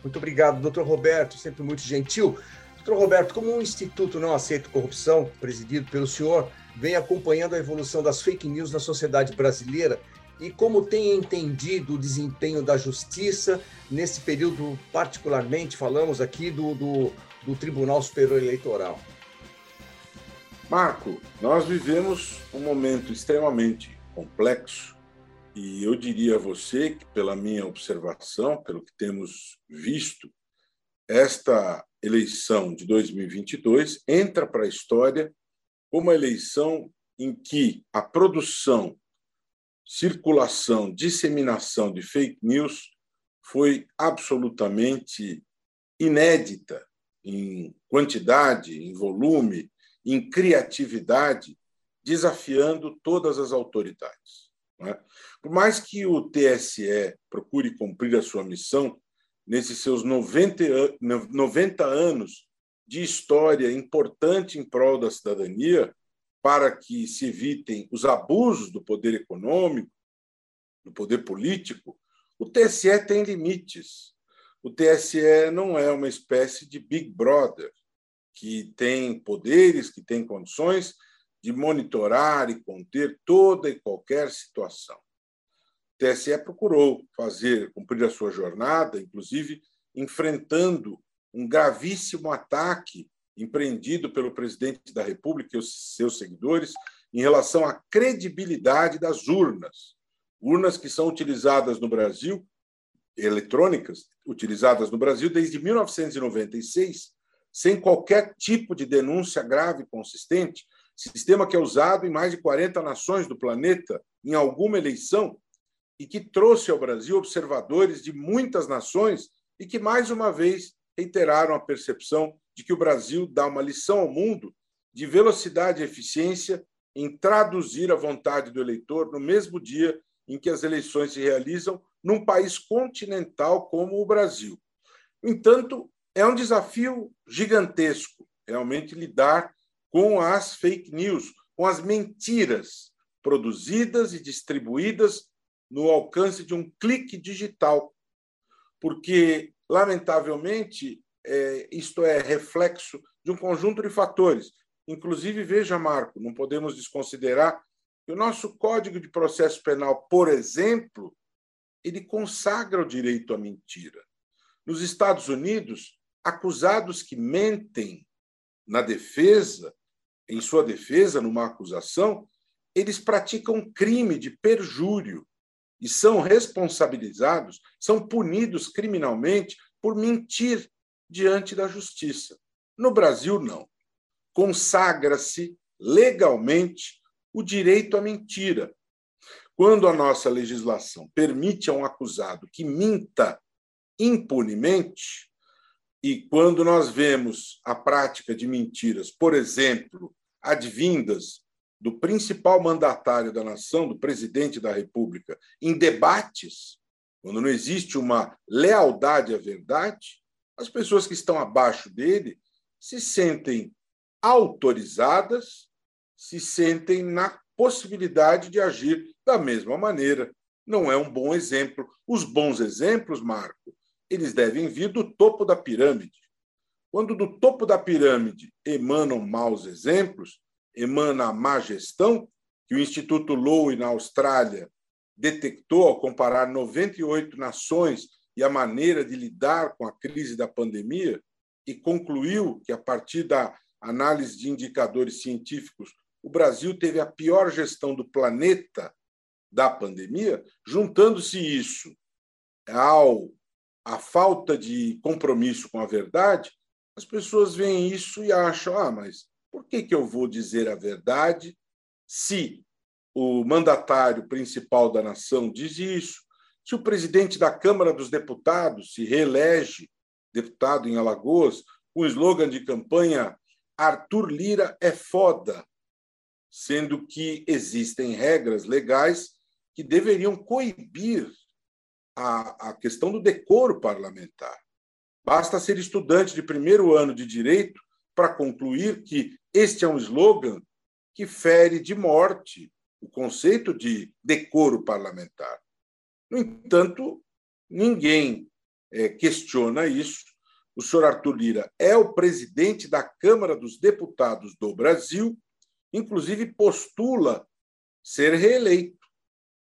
Muito obrigado, doutor Roberto, sempre muito gentil. Doutor Roberto, como o Instituto Não Aceita Corrupção, presidido pelo senhor, vem acompanhando a evolução das fake news na sociedade brasileira e como tem entendido o desempenho da justiça nesse período, particularmente, falamos aqui do, do, do Tribunal Superior Eleitoral? Marco, nós vivemos um momento extremamente complexo e eu diria a você que, pela minha observação, pelo que temos visto, esta eleição de 2022 entra para a história como uma eleição em que a produção, circulação, disseminação de fake news foi absolutamente inédita em quantidade, em volume, em criatividade, desafiando todas as autoridades. É? Por mais que o TSE procure cumprir a sua missão, nesses seus 90, 90 anos de história importante em prol da cidadania, para que se evitem os abusos do poder econômico, do poder político, o TSE tem limites. O TSE não é uma espécie de Big Brother, que tem poderes, que tem condições de monitorar e conter toda e qualquer situação. TSE procurou fazer, cumprir a sua jornada, inclusive enfrentando um gravíssimo ataque empreendido pelo presidente da República e os seus seguidores em relação à credibilidade das urnas. Urnas que são utilizadas no Brasil, eletrônicas, utilizadas no Brasil desde 1996, sem qualquer tipo de denúncia grave e consistente, sistema que é usado em mais de 40 nações do planeta em alguma eleição e que trouxe ao Brasil observadores de muitas nações e que, mais uma vez, reiteraram a percepção de que o Brasil dá uma lição ao mundo de velocidade e eficiência em traduzir a vontade do eleitor no mesmo dia em que as eleições se realizam num país continental como o Brasil. No entanto, é um desafio gigantesco realmente lidar com as fake news, com as mentiras produzidas e distribuídas no alcance de um clique digital. Porque, lamentavelmente, é, isto é reflexo de um conjunto de fatores. Inclusive, veja, Marco, não podemos desconsiderar que o nosso Código de Processo Penal, por exemplo, ele consagra o direito à mentira. Nos Estados Unidos, acusados que mentem na defesa, em sua defesa, numa acusação, eles praticam crime de perjúrio e são responsabilizados, são punidos criminalmente por mentir diante da justiça. No Brasil, não. Consagra-se legalmente o direito à mentira. Quando a nossa legislação permite a um acusado que minta impunemente, e quando nós vemos a prática de mentiras, por exemplo, advindas do principal mandatário da nação, do presidente da República, em debates, quando não existe uma lealdade à verdade, as pessoas que estão abaixo dele se sentem autorizadas, se sentem na possibilidade de agir da mesma maneira. não é um bom exemplo. Os bons exemplos, Marco, eles devem vir do topo da pirâmide. Quando do topo da pirâmide emanam maus exemplos, emana a má gestão, que o Instituto Lowy, na Austrália, detectou ao comparar 98 nações e a maneira de lidar com a crise da pandemia, e concluiu que, a partir da análise de indicadores científicos, o Brasil teve a pior gestão do planeta da pandemia, juntando-se isso ao a falta de compromisso com a verdade, as pessoas veem isso e acham: ah, mas por que, que eu vou dizer a verdade se o mandatário principal da nação diz isso? Se o presidente da Câmara dos Deputados se reelege deputado em Alagoas, com o slogan de campanha Arthur Lira é foda, sendo que existem regras legais que deveriam coibir a, a questão do decoro parlamentar. Basta ser estudante de primeiro ano de direito para concluir que este é um slogan que fere de morte o conceito de decoro parlamentar. No entanto, ninguém é, questiona isso. O senhor Arthur Lira é o presidente da Câmara dos Deputados do Brasil, inclusive postula ser reeleito.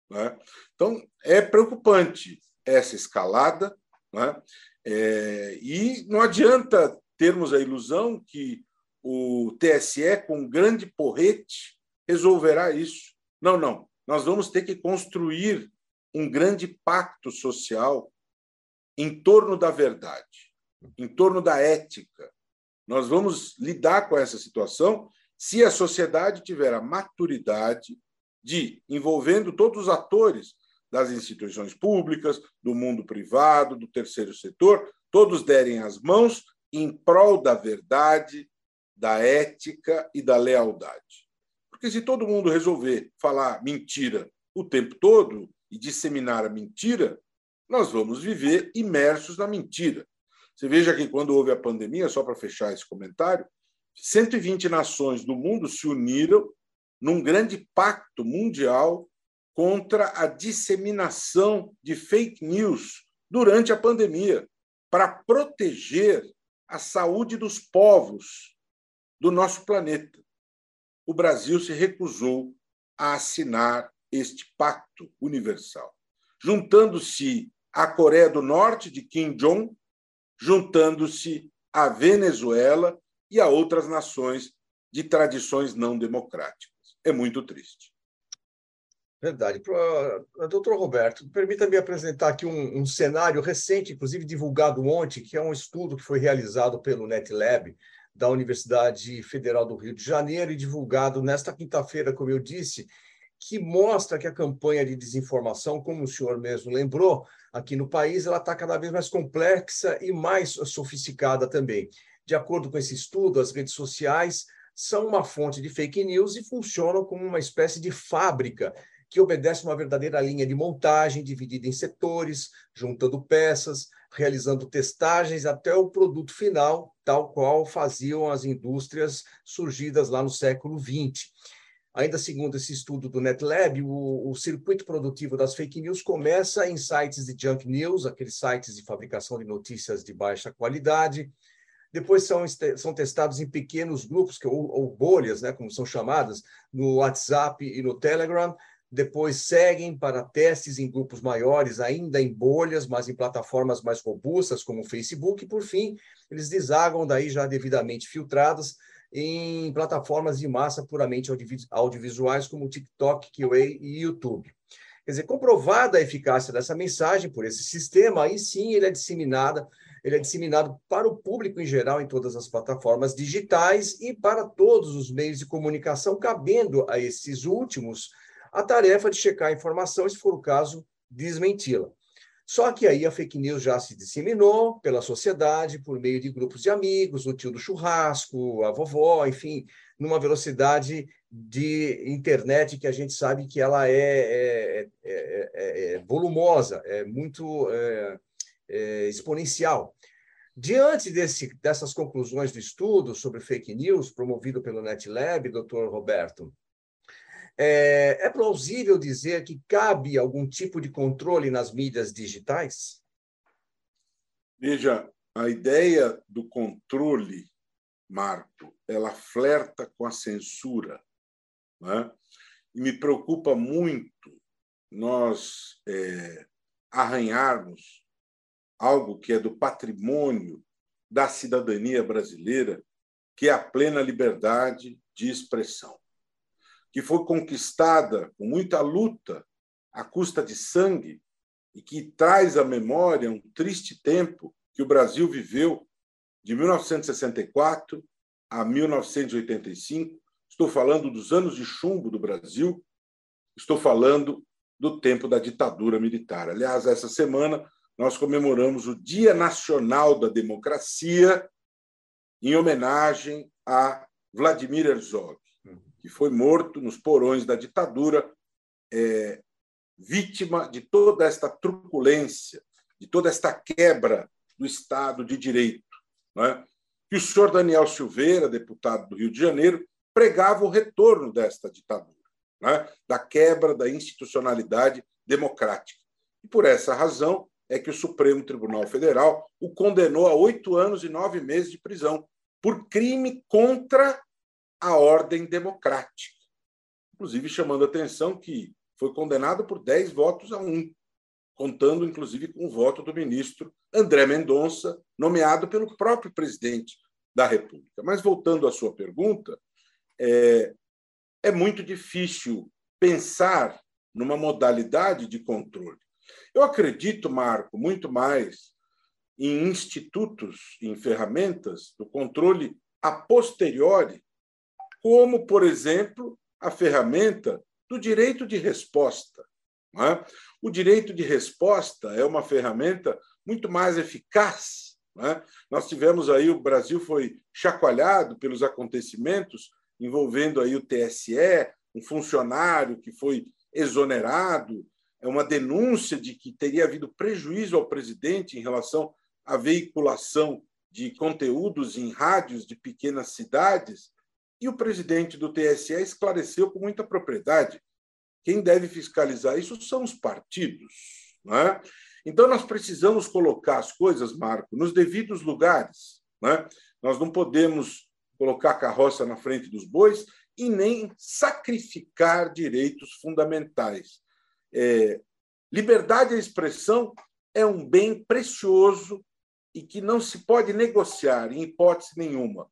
Né? Então, é preocupante essa escalada, né? é, e não adianta termos a ilusão que o TSE, com um grande porrete, resolverá isso. Não, não. Nós vamos ter que construir um grande pacto social em torno da verdade, em torno da ética. Nós vamos lidar com essa situação se a sociedade tiver a maturidade de, envolvendo todos os atores das instituições públicas, do mundo privado, do terceiro setor, todos derem as mãos em prol da verdade, da ética e da lealdade. Porque se todo mundo resolver falar mentira o tempo todo e disseminar a mentira, nós vamos viver imersos na mentira. Você veja que quando houve a pandemia, só para fechar esse comentário, 120 nações do mundo se uniram num grande pacto mundial contra a disseminação de fake news durante a pandemia, para proteger a saúde dos povos do nosso planeta. O Brasil se recusou a assinar este pacto universal, juntando-se à Coreia do Norte de Kim Jong, juntando-se à Venezuela e a outras nações de tradições não democráticas é muito triste. Verdade. Doutor Roberto, permita-me apresentar aqui um, um, cenário recente, inclusive divulgado ontem, que é um estudo que foi realizado pelo NetLab da Universidade Federal do Rio de Janeiro e divulgado nesta quinta-feira, como eu disse, que mostra que a campanha de desinformação, como o senhor mesmo lembrou, aqui no país, ela está cada vez mais complexa e mais sofisticada também. De acordo com esse estudo, as redes sociais são uma fonte de fake news e funcionam como uma espécie de fábrica que obedece uma verdadeira linha de montagem dividida em setores, juntando peças, realizando testagens até o produto final, tal qual faziam as indústrias surgidas lá no século XX. Ainda segundo esse estudo do NetLab, o, o, circuito produtivo das fake news começa em sites de junk news, aqueles sites de fabricação de notícias de baixa qualidade, depois são, são testados em pequenos grupos, que, ou, ou bolhas, né, como são chamadas, no WhatsApp e no Telegram. Depois seguem para testes em grupos maiores, ainda em bolhas, mas em plataformas mais robustas, como o Facebook. E, por fim, eles desagam daí já devidamente filtradas em plataformas de massa puramente audiovisuais, como TikTok, QA e YouTube. Quer dizer, comprovada a eficácia dessa mensagem por esse sistema, aí sim ele é disseminada ele é disseminado para o público em geral em todas as plataformas digitais e para todos os meios de comunicação, cabendo a esses últimos a tarefa de checar a informação e, se for o caso, desmenti-la. Só que aí a fake news já se disseminou pela sociedade, por meio de grupos de amigos, o tio do churrasco, a vovó, enfim, numa velocidade de internet que a gente sabe que ela é, é, é, é, é volumosa, é muito é, é, exponencial. Diante desse, dessas conclusões do estudo sobre fake news, promovido pelo NetLab, doutor Roberto, É, é plausível dizer que cabe algum tipo de controle nas mídias digitais? Veja, a ideia do controle, Marco, ela flerta com a censura. Né? E me preocupa muito nós é, arranharmos algo que é do patrimônio da cidadania brasileira, que é a plena liberdade de expressão, que foi conquistada com muita luta, à custa de sangue, e que traz à memória um triste tempo que o Brasil viveu de 1964 a 1985. Estou falando dos anos de chumbo do Brasil, estou falando do tempo da ditadura militar. Aliás, essa semana nós comemoramos o Dia Nacional da Democracia em homenagem a Vladimir Herzog, que foi morto nos porões da ditadura, é, vítima de toda esta truculência, de toda esta quebra do Estado de Direito. Não é? E o senhor Daniel Silveira, deputado do Rio de Janeiro, pregava o retorno desta ditadura, é? da quebra da institucionalidade democrática. E por essa razão, é que o Supremo Tribunal Federal o condenou a oito anos e nove meses de prisão por crime contra a ordem democrática. Inclusive chamando a atenção que foi condenado por dez votos a um, contando inclusive com o voto do ministro André Mendonça, nomeado pelo próprio presidente da República. Mas voltando à sua pergunta, é, é muito difícil pensar numa modalidade de controle. Eu acredito, Marco, muito mais em institutos, em ferramentas do controle a posteriori, como, por exemplo, a ferramenta do direito de resposta. É? O direito de resposta é uma ferramenta muito mais eficaz. É? Nós tivemos aí, o Brasil foi chacoalhado pelos acontecimentos envolvendo aí o TSE, um funcionário que foi exonerado, é uma denúncia de que teria havido prejuízo ao presidente em relação à veiculação de conteúdos em rádios de pequenas cidades, e o presidente do TSE esclareceu com muita propriedade. Quem deve fiscalizar isso são os partidos. Não é? Então, nós precisamos colocar as coisas, Marco, nos devidos lugares. Não é? Nós não podemos colocar a carroça na frente dos bois e nem sacrificar direitos fundamentais. É, liberdade de expressão é um bem precioso e que não se pode negociar em hipótese nenhuma.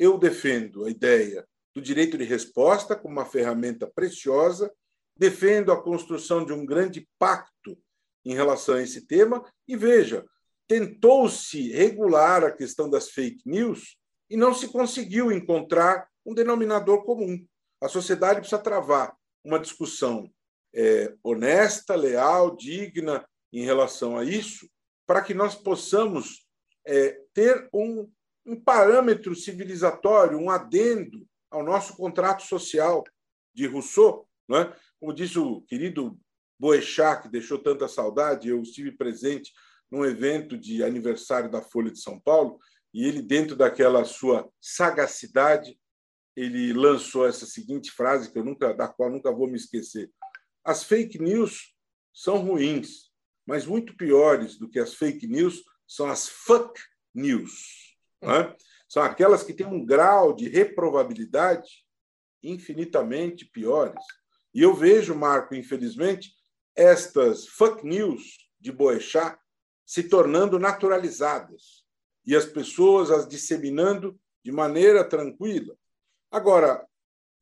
Eu defendo a ideia do direito de resposta como uma ferramenta preciosa, defendo a construção de um grande pacto em relação a esse tema e veja, tentou-se regular a questão das fake news e não se conseguiu encontrar um denominador comum. A sociedade precisa travar uma discussão é, honesta, leal, digna em relação a isso, para que nós possamos é, ter um, um parâmetro civilizatório, um adendo ao nosso contrato social de Rousseau. Não é? Como disse o querido Boechat, que deixou tanta saudade, eu estive presente num evento de aniversário da Folha de São Paulo, e ele, dentro daquela sua sagacidade, ele lançou essa seguinte frase, que eu nunca, da qual nunca vou me esquecer. As fake news são ruins, mas muito piores do que as fake news são as fuck news. É? São aquelas que têm um grau de reprovabilidade infinitamente piores. E eu vejo, Marco, infelizmente, estas fuck news de Boechat se tornando naturalizadas e as pessoas as disseminando de maneira tranquila. Agora,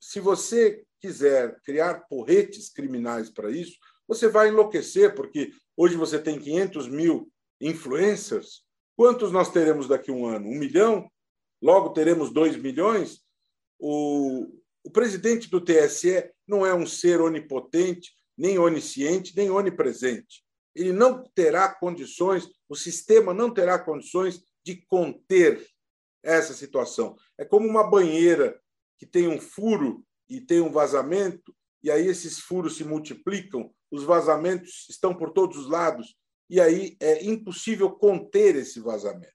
se você quiser criar porretes criminais para isso, você vai enlouquecer, porque hoje você tem 500 mil influencers. Quantos nós teremos daqui a um ano? Um milhão? Logo teremos dois milhões? O, o presidente do TSE não é um ser onipotente, nem onisciente, nem onipresente. Ele não terá condições, o sistema não terá condições de conter essa situação. É como uma banheira que tem um furo e tem um vazamento, e aí esses furos se multiplicam, os vazamentos estão por todos os lados, e aí é impossível conter esse vazamento.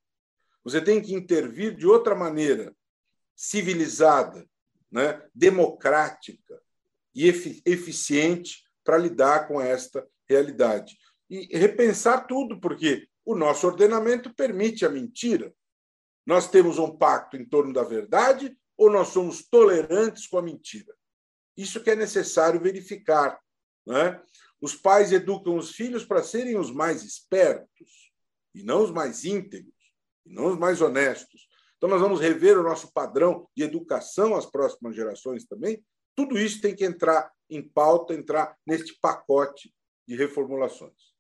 Você tem que intervir de outra maneira, civilizada, né? democrática, e eficiente para lidar com esta realidade. E repensar tudo, porque o nosso ordenamento permite a mentira. Nós temos um pacto em torno da verdade ou nós somos tolerantes com a mentira? Isso que é necessário verificar. Né? Os pais educam os filhos para serem os mais espertos e não os mais íntegros, e não os mais honestos. Então, nós vamos rever o nosso padrão de educação às próximas gerações também. Tudo isso tem que entrar em pauta, entrar neste pacote de reformulações.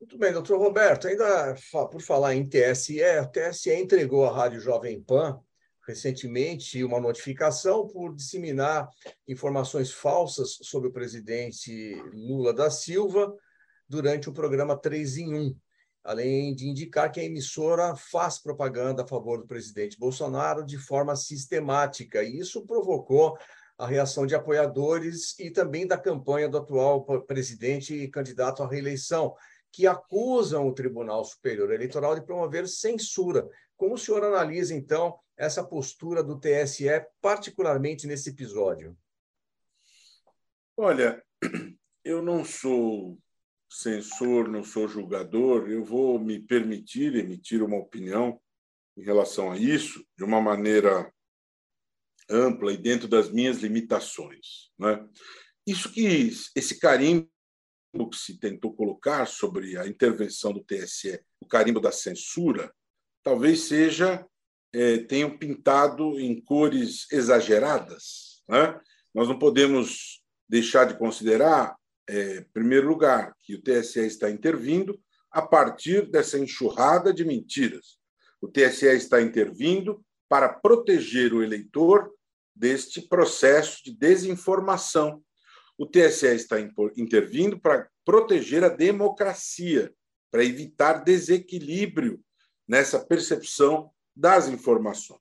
Muito bem, doutor Roberto. Ainda por falar em TSE, o TSE entregou à Rádio Jovem Pan recentemente uma notificação por disseminar informações falsas sobre o presidente Lula da Silva durante o programa 3 em 1 além de indicar que a emissora faz propaganda a favor do presidente Bolsonaro de forma sistemática. E isso provocou a reação de apoiadores e também da campanha do atual presidente e candidato à reeleição, que acusam o Tribunal Superior Eleitoral de promover censura. Como o senhor analisa, então, essa postura do TSE, particularmente nesse episódio? Olha, eu não sou censor, não sou julgador, eu vou me permitir emitir uma opinião em relação a isso de uma maneira ampla e dentro das minhas limitações. Né? Isso que esse carimbo que se tentou colocar sobre a intervenção do TSE, o carimbo da censura, talvez seja é, tenham pintado em cores exageradas. Né? Nós não podemos deixar de considerar é, em primeiro lugar, que o TSE está intervindo a partir dessa enxurrada de mentiras. O TSE está intervindo para proteger o eleitor deste processo de desinformação. O TSE está intervindo para proteger a democracia, para evitar desequilíbrio nessa percepção das informações.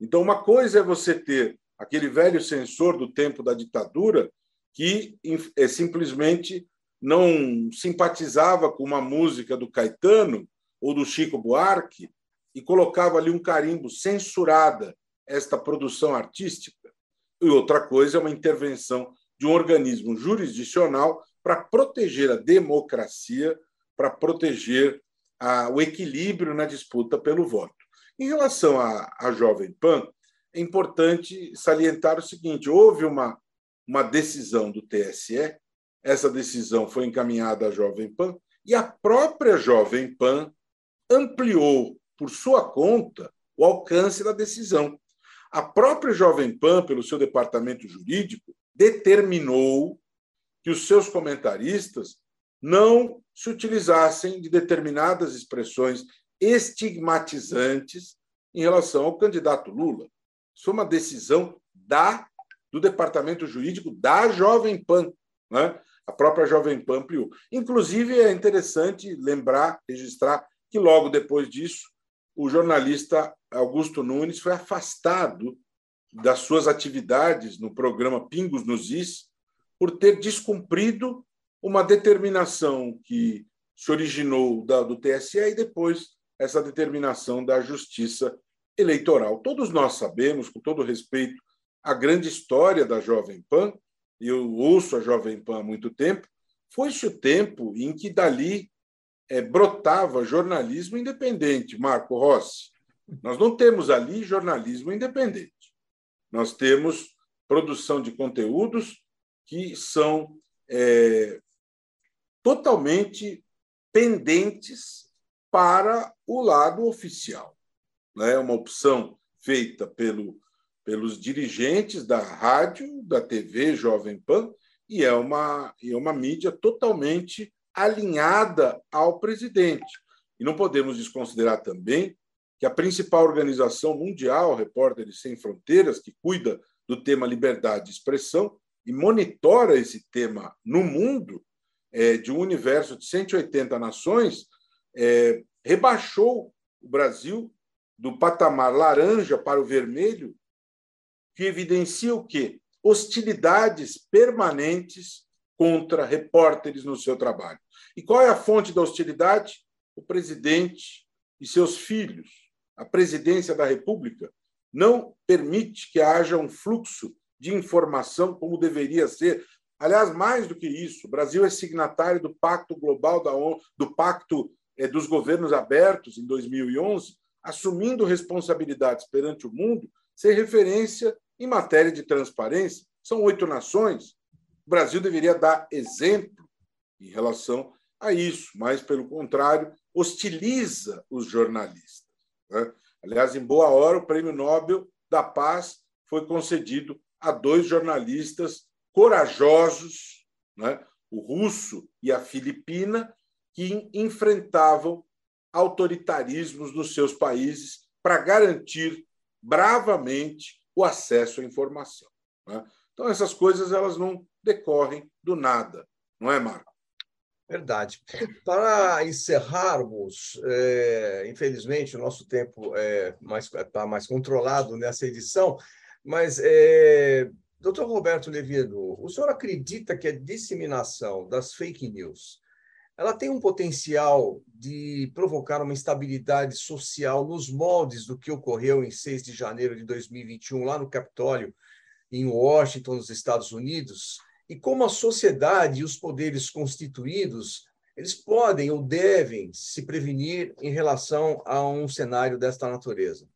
Então, uma coisa é você ter aquele velho censor do tempo da ditadura que é, simplesmente não simpatizava com uma música do Caetano ou do Chico Buarque e colocava ali um carimbo censurada esta produção artística. E outra coisa é uma intervenção de um organismo jurisdicional para proteger a democracia, para proteger a, o equilíbrio na disputa pelo voto. Em relação à, Jovem Pan, é importante salientar o seguinte: houve uma uma decisão do TSE. Essa decisão foi encaminhada à Jovem Pan e a própria Jovem Pan ampliou por sua conta o alcance da decisão. A própria Jovem Pan, pelo seu departamento jurídico, determinou que os seus comentaristas não se utilizassem de determinadas expressões estigmatizantes em relação ao candidato Lula. Isso foi uma decisão da do departamento jurídico da Jovem Pan. Né? A própria Jovem Pan ampliou. Inclusive, é interessante lembrar, registrar, que logo depois disso, o jornalista Augusto Nunes foi afastado das suas atividades no programa Pingos nos Is por ter descumprido uma determinação que se originou do TSE e depois essa determinação da Justiça Eleitoral. Todos nós sabemos, com todo respeito a grande história da Jovem Pan, eu ouço a Jovem Pan há muito tempo, foi-se o tempo em que dali é, brotava jornalismo independente, Marco Rossi. Nós não temos ali jornalismo independente. Nós temos produção de conteúdos que são é, totalmente pendentes para o lado oficial. É uma opção feita pelo pelos dirigentes da rádio, da TV Jovem Pan, e é uma, e é uma mídia totalmente alinhada ao presidente. E não podemos desconsiderar também que a principal organização mundial, Repórteres Sem Fronteiras, que cuida do tema liberdade de expressão e monitora esse tema no mundo, é, de um universo de 180 nações, é, rebaixou o Brasil do patamar laranja para o vermelho que evidencia o quê? Hostilidades permanentes contra repórteres no seu trabalho. E qual é a fonte da hostilidade? O presidente e seus filhos. A presidência da República não permite que haja um fluxo de informação como deveria ser. Aliás, mais do que isso, o Brasil é signatário do Pacto Global da ONU, do Pacto dos Governos Abertos em 2011, assumindo responsabilidades perante o mundo, ser referência em matéria de transparência. São oito nações. O Brasil deveria dar exemplo em relação a isso, mas, pelo contrário, hostiliza os jornalistas. Né? Aliás, em boa hora, o Prêmio Nobel da Paz foi concedido a dois jornalistas corajosos, né? o russo e a filipina, que enfrentavam autoritarismos nos seus países para garantir bravamente o acesso à informação. Né? Então, essas coisas elas não decorrem do nada, não é, Marco? Verdade. Para encerrarmos, é, infelizmente o nosso tempo é mais está mais controlado nessa edição, mas é, Doutor Roberto Levino, o senhor acredita que a disseminação das fake news ela tem um potencial de provocar uma instabilidade social nos moldes do que ocorreu em 6 de janeiro de 2021, lá no Capitólio, em Washington, nos Estados Unidos, e como a sociedade e os poderes constituídos eles podem ou devem se prevenir em relação a um cenário desta natureza?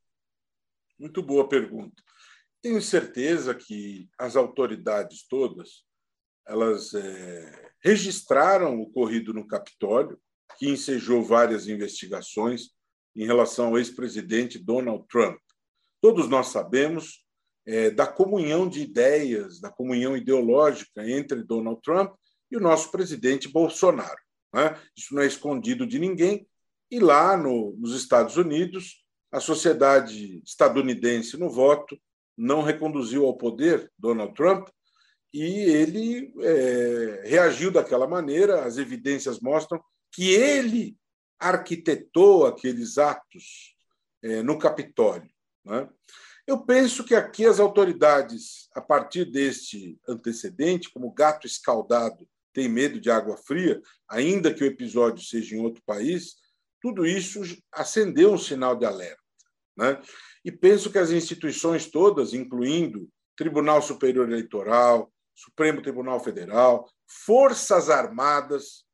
Muito boa pergunta. Tenho certeza que as autoridades todas elas é, registraram o ocorrido no Capitólio, que ensejou várias investigações em relação ao ex-presidente Donald Trump. Todos nós sabemos é, da comunhão de ideias, da comunhão ideológica entre Donald Trump e o nosso presidente Bolsonaro. Né? Isso não é escondido de ninguém. E lá no, nos Estados Unidos, a sociedade estadunidense no voto não reconduziu ao poder Donald Trump e ele é, reagiu daquela maneira. As evidências mostram que ele arquitetou aqueles atos é, no Capitólio. Né? Eu penso que aqui as autoridades, a partir deste antecedente, como gato escaldado tem medo de água fria, ainda que o episódio seja em outro país, tudo isso acendeu um sinal de alerta. Né? E penso que as instituições todas, incluindo Tribunal Superior Eleitoral, Supremo Tribunal Federal, Forças Armadas,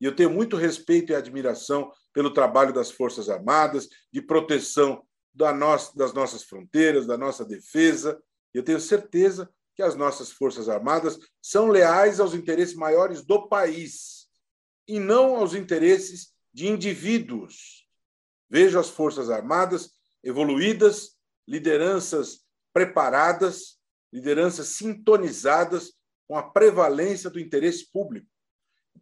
e eu tenho muito respeito e admiração pelo trabalho das Forças Armadas, de proteção da nossa, das nossas fronteiras, da nossa defesa. Eu tenho certeza que as nossas Forças Armadas são leais aos interesses maiores do país e não aos interesses de indivíduos. Vejo as Forças Armadas evoluídas, lideranças preparadas lideranças sintonizadas com a prevalência do interesse público.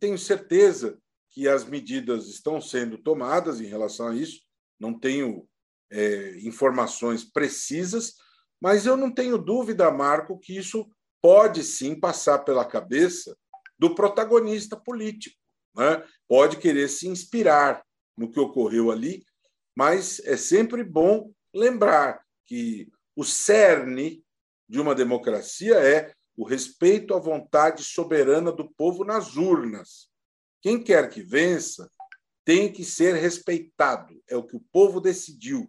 Tenho certeza que as medidas estão sendo tomadas em relação a isso, não tenho é, informações precisas, mas eu não tenho dúvida, Marco, que isso pode sim passar pela cabeça do protagonista político. Né? Pode querer se inspirar no que ocorreu ali, mas é sempre bom lembrar que o cerne de uma democracia é o respeito à vontade soberana do povo nas urnas. Quem quer que vença tem que ser respeitado, é o que o povo decidiu.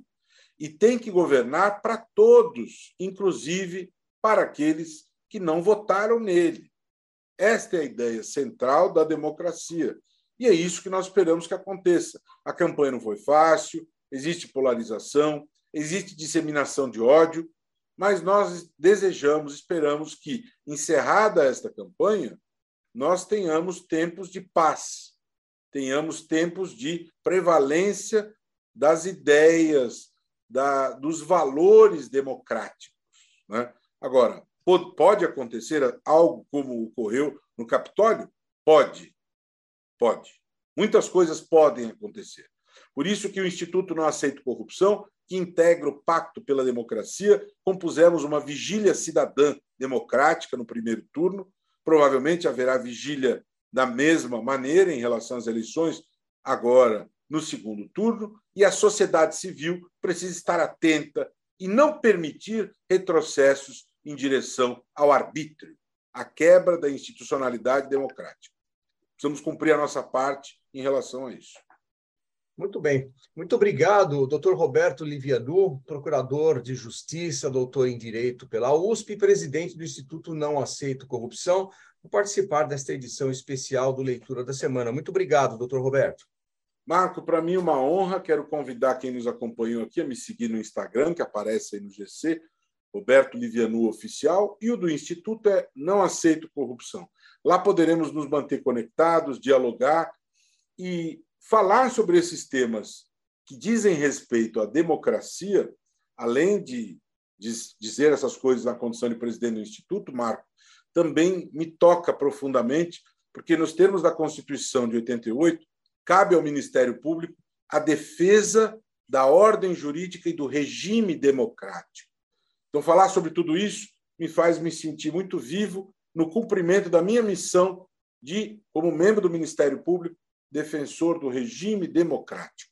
E tem que governar para todos, inclusive para aqueles que não votaram nele. Esta é a ideia central da democracia. E é isso que nós esperamos que aconteça. A campanha não foi fácil, existe polarização, existe disseminação de ódio, mas nós desejamos, esperamos que, encerrada esta campanha, nós tenhamos tempos de paz, tenhamos tempos de prevalência das ideias, da, dos valores democráticos. Né? Agora, pode acontecer algo como ocorreu no Capitólio? Pode, pode. Muitas coisas podem acontecer. Por isso que o Instituto Não Aceita Corrupção que integra o Pacto pela Democracia, compusemos uma vigília cidadã democrática no primeiro turno. Provavelmente haverá vigília da mesma maneira em relação às eleições, agora no segundo turno, e a sociedade civil precisa estar atenta e não permitir retrocessos em direção ao arbítrio, à quebra da institucionalidade democrática. Precisamos cumprir a nossa parte em relação a isso. Muito bem. Muito obrigado, doutor Roberto Livianu, procurador de Justiça, doutor em Direito pela USP e presidente do Instituto Não Aceito Corrupção, por participar desta edição especial do Leitura da Semana. Muito obrigado, doutor Roberto. Marco, para mim é uma honra. Quero convidar quem nos acompanhou aqui a me seguir no Instagram, que aparece aí no GC, Roberto Livianu Oficial, e o do Instituto é Não Aceito Corrupção. Lá poderemos nos manter conectados, dialogar e falar sobre esses temas que dizem respeito à democracia, além de dizer essas coisas na condição de presidente do Instituto, Marco, também me toca profundamente, porque nos termos da Constituição de 88, cabe ao Ministério Público a defesa da ordem jurídica e do regime democrático. Então, falar sobre tudo isso me faz me sentir muito vivo no cumprimento da minha missão de, como membro do Ministério Público, defensor do regime democrático,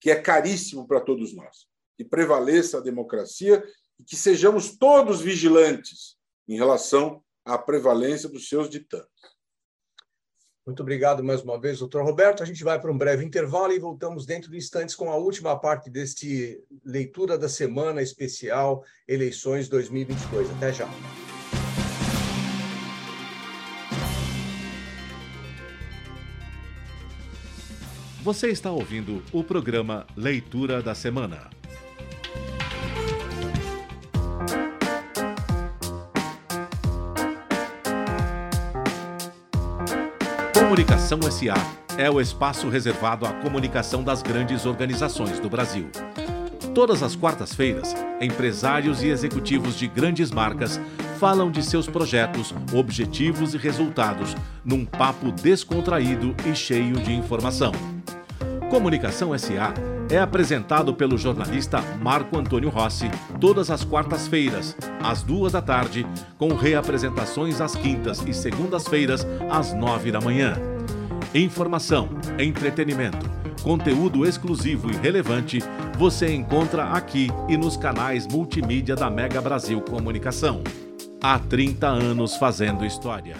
que é caríssimo para todos nós. Que prevaleça a democracia e que sejamos todos vigilantes em relação à prevalência dos seus ditames. Muito obrigado mais uma vez, doutor Roberto. A gente vai para um breve intervalo e voltamos dentro de instantes com a última parte deste leitura da semana especial Eleições 2022. Até já. Você está ouvindo o programa Leitura da Semana. Comunicação SA é o espaço reservado à comunicação das grandes organizações do Brasil. Todas as quartas-feiras, empresários e executivos de grandes marcas falam de seus projetos, objetivos e resultados num papo descontraído e cheio de informação. Comunicação SA é apresentado pelo jornalista Marco Antônio Rossi todas as quartas-feiras, às duas da tarde, com reapresentações às quintas e segundas-feiras, às nove da manhã. Informação, entretenimento, conteúdo exclusivo e relevante você encontra aqui e nos canais multimídia da Mega Brasil Comunicação. Há 30 anos fazendo história.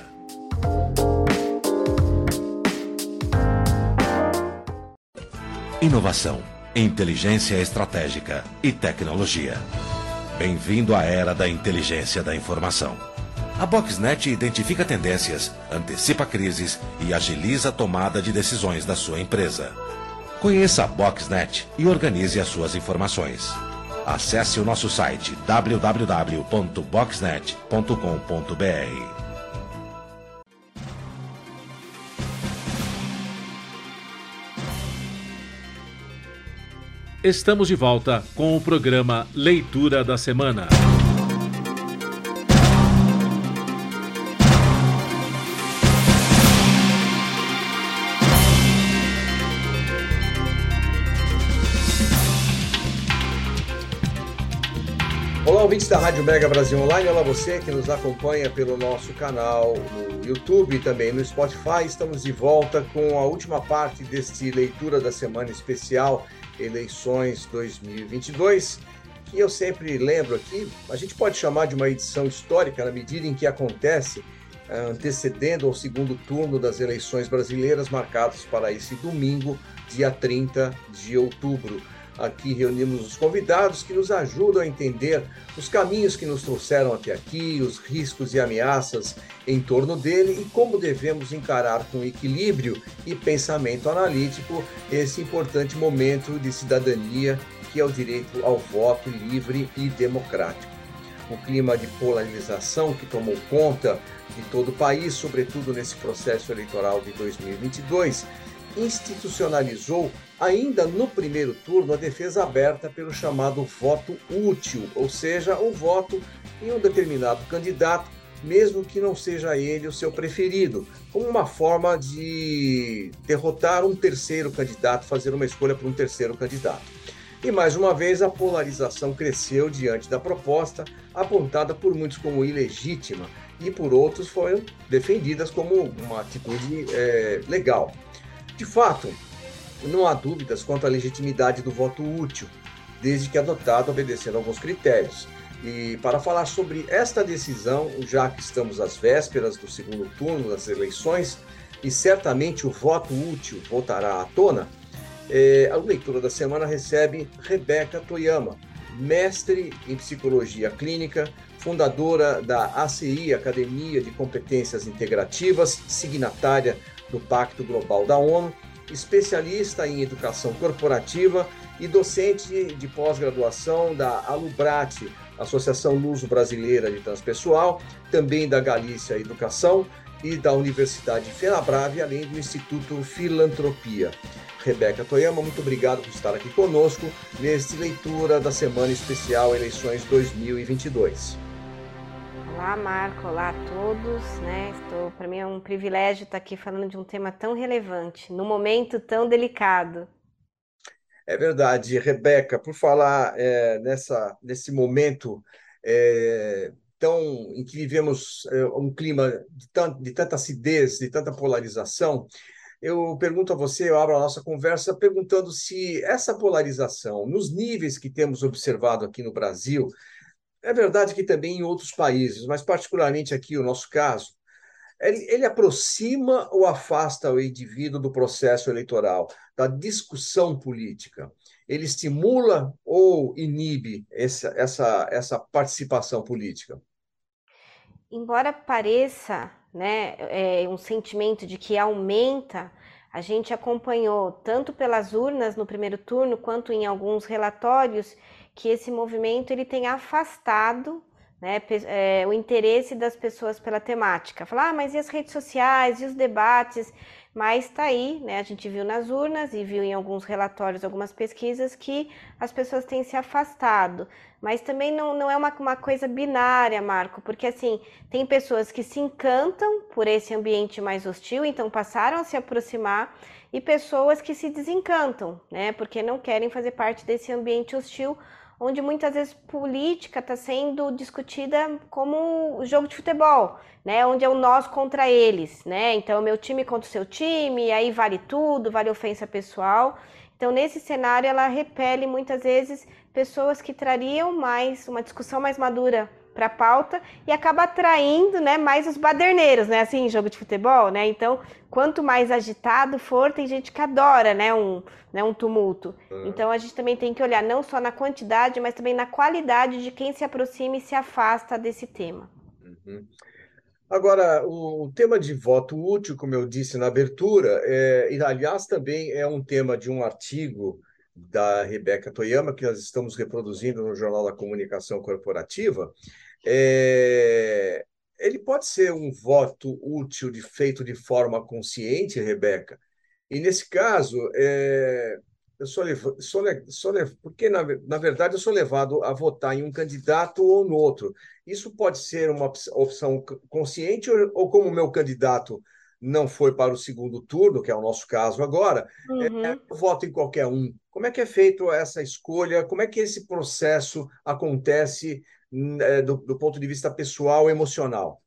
Inovação, inteligência estratégica e tecnologia. Bem-vindo à era da inteligência da informação. A Boxnet identifica tendências, antecipa crises e agiliza a tomada de decisões da sua empresa. Conheça a Boxnet e organize as suas informações. Acesse o nosso site www.boxnet.com.br. Estamos de volta com o programa Leitura da Semana. Olá, ouvintes da Rádio Mega Brasil Online. Olá, você que nos acompanha pelo nosso canal no YouTube e também no Spotify. Estamos de volta com a última parte deste Leitura da Semana especial eleições 2022, que eu sempre lembro aqui, a gente pode chamar de uma edição histórica na medida em que acontece eh, antecedendo ao segundo turno das eleições brasileiras marcadas para esse domingo, dia 30 de outubro. Aqui reunimos os convidados que nos ajudam a entender os caminhos que nos trouxeram até aqui, os riscos e ameaças em torno dele e como devemos encarar com equilíbrio e pensamento analítico esse importante momento de cidadania que é o direito ao voto livre e democrático. O clima de polarização que tomou conta de todo o país, sobretudo nesse processo eleitoral de 2022, institucionalizou ainda no primeiro turno a defesa aberta pelo chamado voto útil, ou seja, o voto em um determinado candidato, mesmo que não seja ele o seu preferido, como uma forma de derrotar um terceiro candidato, fazer uma escolha por um terceiro candidato. E mais uma vez a polarização cresceu diante da proposta, apontada por muitos como ilegítima e por outros foram defendidas como uma atitude é, legal. De fato, não há dúvidas quanto à legitimidade do voto útil, desde que adotado obedecendo alguns critérios. E para falar sobre esta decisão, já que estamos às vésperas do segundo turno das eleições, e certamente o voto útil voltará à tona, É, a leitura da semana recebe Rebeca Toyama, mestre em psicologia clínica, fundadora da ACI, Academia de Competências Integrativas, signatária do Pacto Global da ONU, especialista em educação corporativa e docente de pós-graduação da Alubrate, Associação Luso Brasileira de Transpessoal, também da Galícia Educação e da Universidade Fenabrave, além do Instituto Filantropia. Rebeca Toyama, muito obrigado por estar aqui conosco neste leitura da Semana Especial Eleições 2022. Olá, Marco. Olá a todos. Né? Estou, para mim é um privilégio estar aqui falando de um tema tão relevante, num momento tão delicado. É verdade, Rebeca. Por falar é, nessa nesse momento é, tão em que vivemos é, um clima de, tant, de tanta acidez, de tanta polarização, eu pergunto a você, eu abro a nossa conversa perguntando se essa polarização, nos níveis que temos observado aqui no Brasil, é verdade que também em outros países, mas particularmente aqui o nosso caso, ele, ele aproxima ou afasta o indivíduo do processo eleitoral, da discussão política? Ele estimula ou inibe essa, essa, essa participação política? Embora pareça né, é, um sentimento de que aumenta, a gente acompanhou tanto pelas urnas no primeiro turno quanto em alguns relatórios que esse movimento ele tem afastado né, é, o interesse das pessoas pela temática. Falar, ah, mas e as redes sociais, e os debates? Mas está aí, né, a gente viu nas urnas e viu em alguns relatórios, algumas pesquisas, que as pessoas têm se afastado. Mas também não, não é uma, uma coisa binária, Marco, porque assim, tem pessoas que se encantam por esse ambiente mais hostil, então passaram a se aproximar, e pessoas que se desencantam, né, porque não querem fazer parte desse ambiente hostil onde muitas vezes política está sendo discutida como jogo de futebol, né? Onde é o nós contra eles, né? Então, meu time contra o seu time, aí vale tudo, vale ofensa pessoal. Então, nesse cenário, ela repele muitas vezes pessoas que trariam mais uma discussão mais madura para a pauta e acaba atraindo, né, mais os baderneiros, né, assim, jogo de futebol, né? Então, quanto mais agitado for, tem gente que adora, né, um, né, um tumulto. Uhum. Então, a gente também tem que olhar não só na quantidade, mas também na qualidade de quem se aproxima e se afasta desse tema. Uhum. Agora, o, o, tema de voto útil, como eu disse na abertura, é, e aliás também é um tema de um artigo da Rebeca Toyama, que nós estamos reproduzindo no Jornal da Comunicação Corporativa, é, ele pode ser um voto útil de, feito de forma consciente, Rebeca. E nesse caso, é, eu sou, sou, sou porque na, na verdade eu sou levado a votar em um candidato ou no outro. Isso pode ser uma opção consciente ou, ou como o meu candidato não foi para o segundo turno, que é o nosso caso agora, uhum. é, eu voto em qualquer um. Como é que é feito essa escolha? Como é que esse processo acontece do, do ponto de vista pessoal e emocional?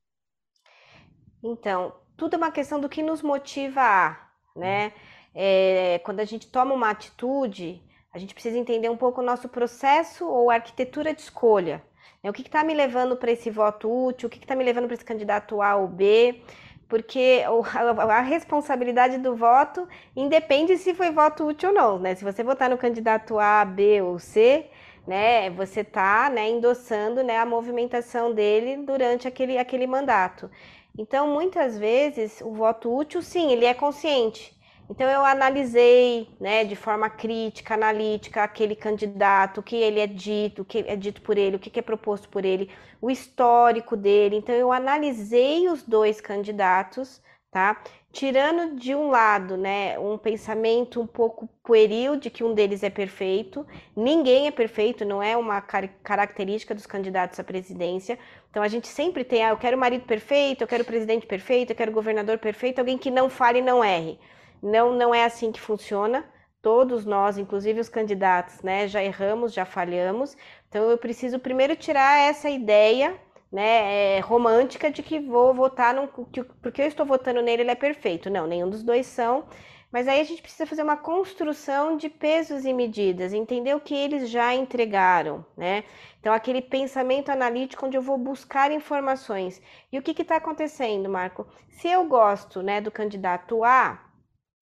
Então, tudo é uma questão do que nos motiva a, né? É, quando a gente toma uma atitude, a gente precisa entender um pouco o nosso processo ou arquitetura de escolha. Né? O que está me levando para esse voto útil? O que está me levando para esse candidato A ou B? Porque a responsabilidade do voto independe se foi voto útil ou não, né? Se você votar no candidato A, B ou C, né? Você está né, endossando né, a movimentação dele durante aquele, aquele mandato. Então, muitas vezes, o voto útil, sim, ele é consciente. Então, eu analisei né, de forma crítica, analítica, aquele candidato, o que ele é dito, o que é dito por ele, o que é proposto por ele, o histórico dele. Então, eu analisei os dois candidatos, tá? Tirando de um lado, né, um pensamento um pouco pueril de que um deles é perfeito. Ninguém é perfeito, não é uma car característica dos candidatos à presidência. Então a gente sempre tem, ah, eu quero marido perfeito, eu quero o presidente perfeito, eu quero o governador perfeito, alguém que não fale e não erre. Não, não é assim que funciona. Todos nós, inclusive os candidatos, né, já erramos, já falhamos. Então eu preciso primeiro tirar essa ideia né, é, romântica de que vou votar num, que, porque eu estou votando nele, ele é perfeito. Não, nenhum dos dois são. Mas aí a gente precisa fazer uma construção de pesos e medidas, entender o que eles já entregaram, né? Então, aquele pensamento analítico onde eu vou buscar informações. E o que está acontecendo, Marco? Se eu gosto né, do candidato A,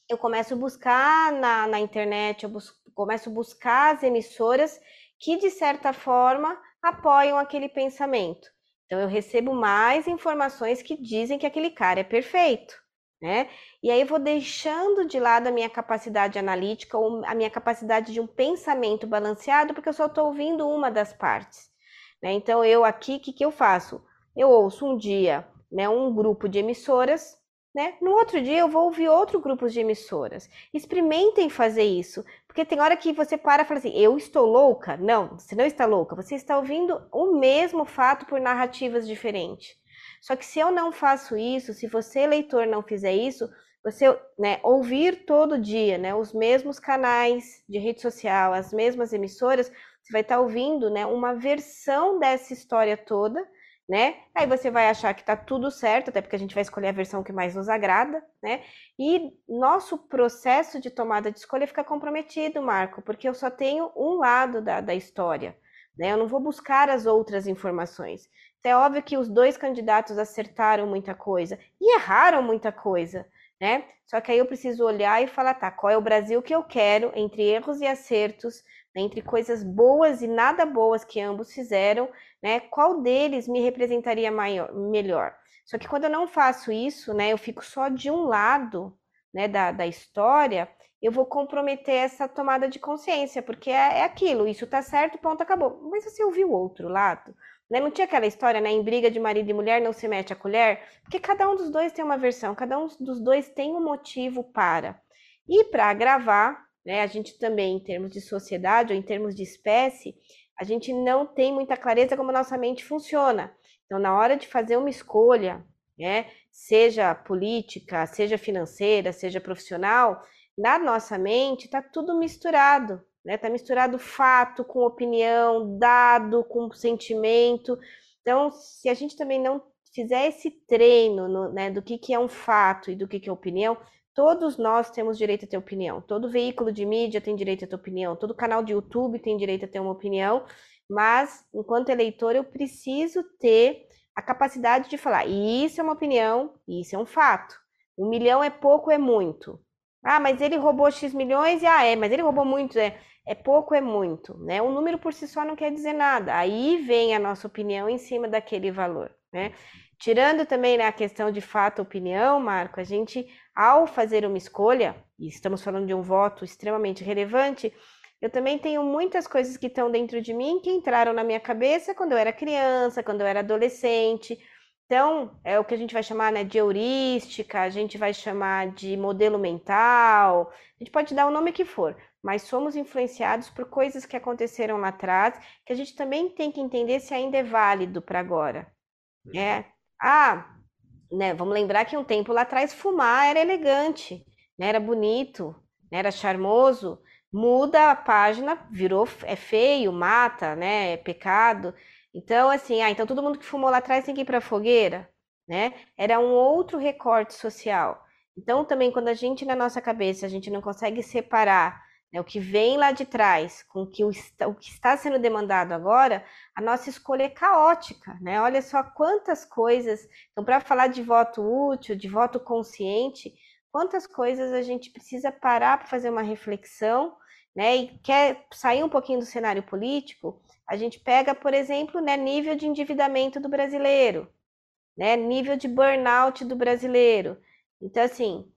eu começo a buscar na, na internet, eu bus começo a buscar as emissoras que, de certa forma, apoiam aquele pensamento. Então, eu recebo mais informações que dizem que aquele cara é perfeito, né? E aí eu vou deixando de lado a minha capacidade analítica ou a minha capacidade de um pensamento balanceado, porque eu só estou ouvindo uma das partes. Né? Então, eu aqui, o que, que eu faço? Eu ouço um dia né, um grupo de emissoras né? No outro dia eu vou ouvir outro grupo de emissoras. Experimentem fazer isso, porque tem hora que você para e fala assim: eu estou louca? Não, você não está louca. Você está ouvindo o mesmo fato por narrativas diferentes. Só que se eu não faço isso, se você, leitor, não fizer isso, você né, ouvir todo dia né, os mesmos canais de rede social, as mesmas emissoras, você vai estar ouvindo né, uma versão dessa história toda né? Aí você vai achar que tá tudo certo, até porque a gente vai escolher a versão que mais nos agrada, né? E nosso processo de tomada de escolha fica comprometido, Marco, porque eu só tenho um lado da, da história, né? Eu não vou buscar as outras informações. Então, é óbvio que os dois candidatos acertaram muita coisa e erraram muita coisa, né? Só que aí eu preciso olhar e falar, tá, qual é o Brasil que eu quero entre erros e acertos, entre coisas boas e nada boas que ambos fizeram, né? Qual deles me representaria maior, melhor? Só que quando eu não faço isso, né, eu fico só de um lado, né, da, da história, eu vou comprometer essa tomada de consciência, porque é, é aquilo, isso tá certo, ponto, acabou. Mas você ouviu o outro lado? Né? Não tinha aquela história, né? Em briga de marido e mulher não se mete a colher, porque cada um dos dois tem uma versão, cada um dos dois tem um motivo para. E para agravar, né? A gente também, em termos de sociedade ou em termos de espécie, a gente não tem muita clareza como a nossa mente funciona. Então, na hora de fazer uma escolha, né, seja política, seja financeira, seja profissional, na nossa mente está tudo misturado, né? Está misturado fato com opinião, dado com sentimento. Então, se a gente também não fizer esse treino no, né, do que, que é um fato e do que, que é opinião, Todos nós temos direito a ter opinião. Todo veículo de mídia tem direito a ter opinião. Todo canal de YouTube tem direito a ter uma opinião. Mas, enquanto eleitor, eu preciso ter a capacidade de falar: isso é uma opinião, isso é um fato. Um milhão é pouco, é muito. Ah, mas ele roubou X milhões, e ah, é, mas ele roubou muito, é, é pouco, é muito. Né? O número por si só não quer dizer nada. Aí vem a nossa opinião em cima daquele valor. Né? Tirando também né, a questão de fato opinião, Marco, a gente, ao fazer uma escolha, e estamos falando de um voto extremamente relevante, eu também tenho muitas coisas que estão dentro de mim que entraram na minha cabeça quando eu era criança, quando eu era adolescente. Então, é o que a gente vai chamar né, de heurística, a gente vai chamar de modelo mental, a gente pode dar o nome que for, mas somos influenciados por coisas que aconteceram lá atrás, que a gente também tem que entender se ainda é válido para agora. É, ah, né, vamos lembrar que um tempo lá atrás fumar era elegante, né, era bonito, né, era charmoso. Muda a página, virou é feio, mata, né, é pecado. Então, assim, ah, então todo mundo que fumou lá atrás tem que ir para a fogueira, né? Era um outro recorte social. Então, também quando a gente na nossa cabeça a gente não consegue separar né, o que vem lá de trás com que, o, o que está sendo demandado agora, a nossa escolha é caótica, né? Olha só quantas coisas. Então, para falar de voto útil, de voto consciente, quantas coisas a gente precisa parar para fazer uma reflexão, né? E quer sair um pouquinho do cenário político, a gente pega, por exemplo, né, nível de endividamento do brasileiro, né? Nível de burnout do brasileiro. Então, assim,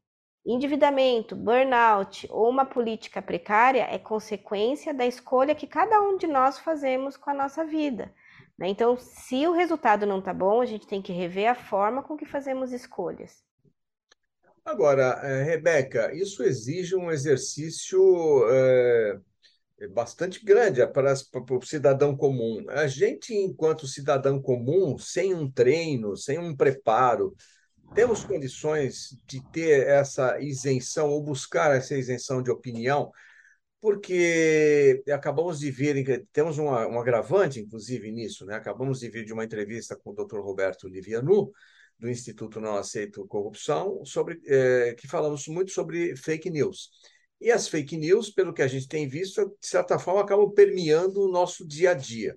Endividamento, burnout ou uma política precária é consequência da escolha que cada um de nós fazemos com a nossa vida. Né? Então, se o resultado não está bom, a gente tem que rever a forma com que fazemos escolhas. Agora, eh, Rebeca, isso exige um exercício é, bastante grande para, para o cidadão comum. A gente, enquanto cidadão comum, sem um treino, sem um preparo, temos condições de ter essa isenção ou buscar essa isenção de opinião, porque acabamos de ver, temos um, um agravante, inclusive, nisso, né? acabamos de vir de uma entrevista com o Dr. Roberto Livianu, do Instituto Não Aceito Corrupção, sobre, é, que falamos muito sobre fake news. E as fake news, pelo que a gente tem visto, de certa forma, acabam permeando o nosso dia a dia.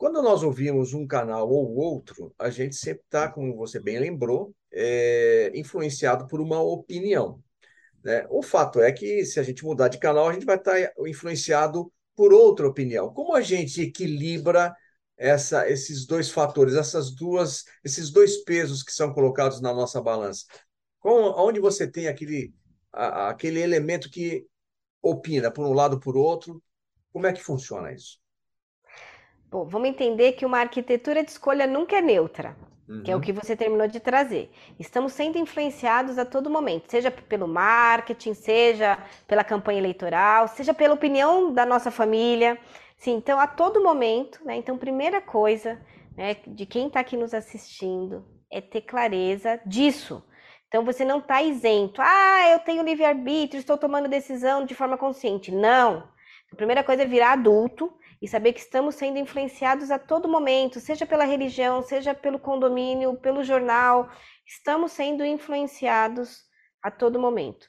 Quando nós ouvimos um canal ou outro, a gente sempre está, como você bem lembrou, é, influenciado por uma opinião. Né? O fato é que, se a gente mudar de canal, a gente vai estar influenciado por outra opinião. Como a gente equilibra essa, esses dois fatores, essas duas, esses dois pesos que são colocados na nossa balança? Com, onde você tem aquele, a, aquele elemento que opina por um lado por outro? Como é que funciona isso? Bom, vamos entender que uma arquitetura de escolha nunca é neutra uhum. que é o uhum. que você terminou de trazer. Estamos sendo influenciados a todo momento, seja pelo marketing, seja pela campanha eleitoral, seja pela opinião da nossa família. Sim, então a todo momento, né? Então, primeira coisa, né, de quem está aqui nos assistindo é ter clareza disso. Então você não está isento. Ah, eu tenho livre-arbítrio, estou tomando decisão de forma consciente. Não. A primeira coisa é virar adulto e saber que estamos sendo influenciados a todo momento, seja pela religião, seja pelo condomínio, pelo jornal, estamos sendo influenciados a todo momento.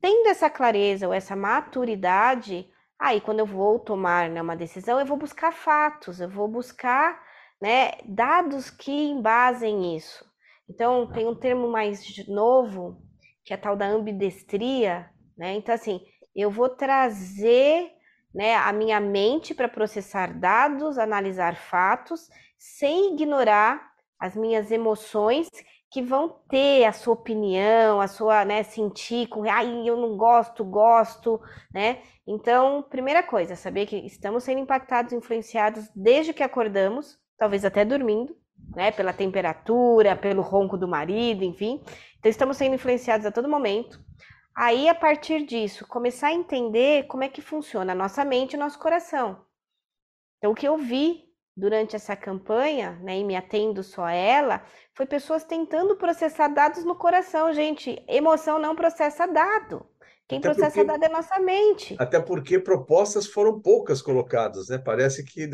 Tendo essa clareza ou essa maturidade, aí quando eu vou tomar né, uma decisão, eu vou buscar fatos, eu vou buscar né, dados que embasem isso. Então, tem um termo mais novo, que é a tal da ambidestria, né? Então, assim, eu vou trazer né, a minha mente para processar dados, analisar fatos, sem ignorar as minhas emoções que vão ter a sua opinião, a sua, né, sentir com, ai, eu não gosto, gosto, né? Então, primeira coisa, saber que estamos sendo impactados, influenciados desde que acordamos, talvez até dormindo, né, pela temperatura, pelo ronco do marido, enfim. Então, estamos sendo influenciados a todo momento. Aí, a partir disso, começar a entender como é que funciona a nossa mente e nosso coração. Então, o que eu vi durante essa campanha, né, e me atendo só a ela, foi pessoas tentando processar dados no coração. Gente, emoção não processa dado. Quem até processa porque, dado é nossa mente. Até porque propostas foram poucas colocadas, né? Parece que,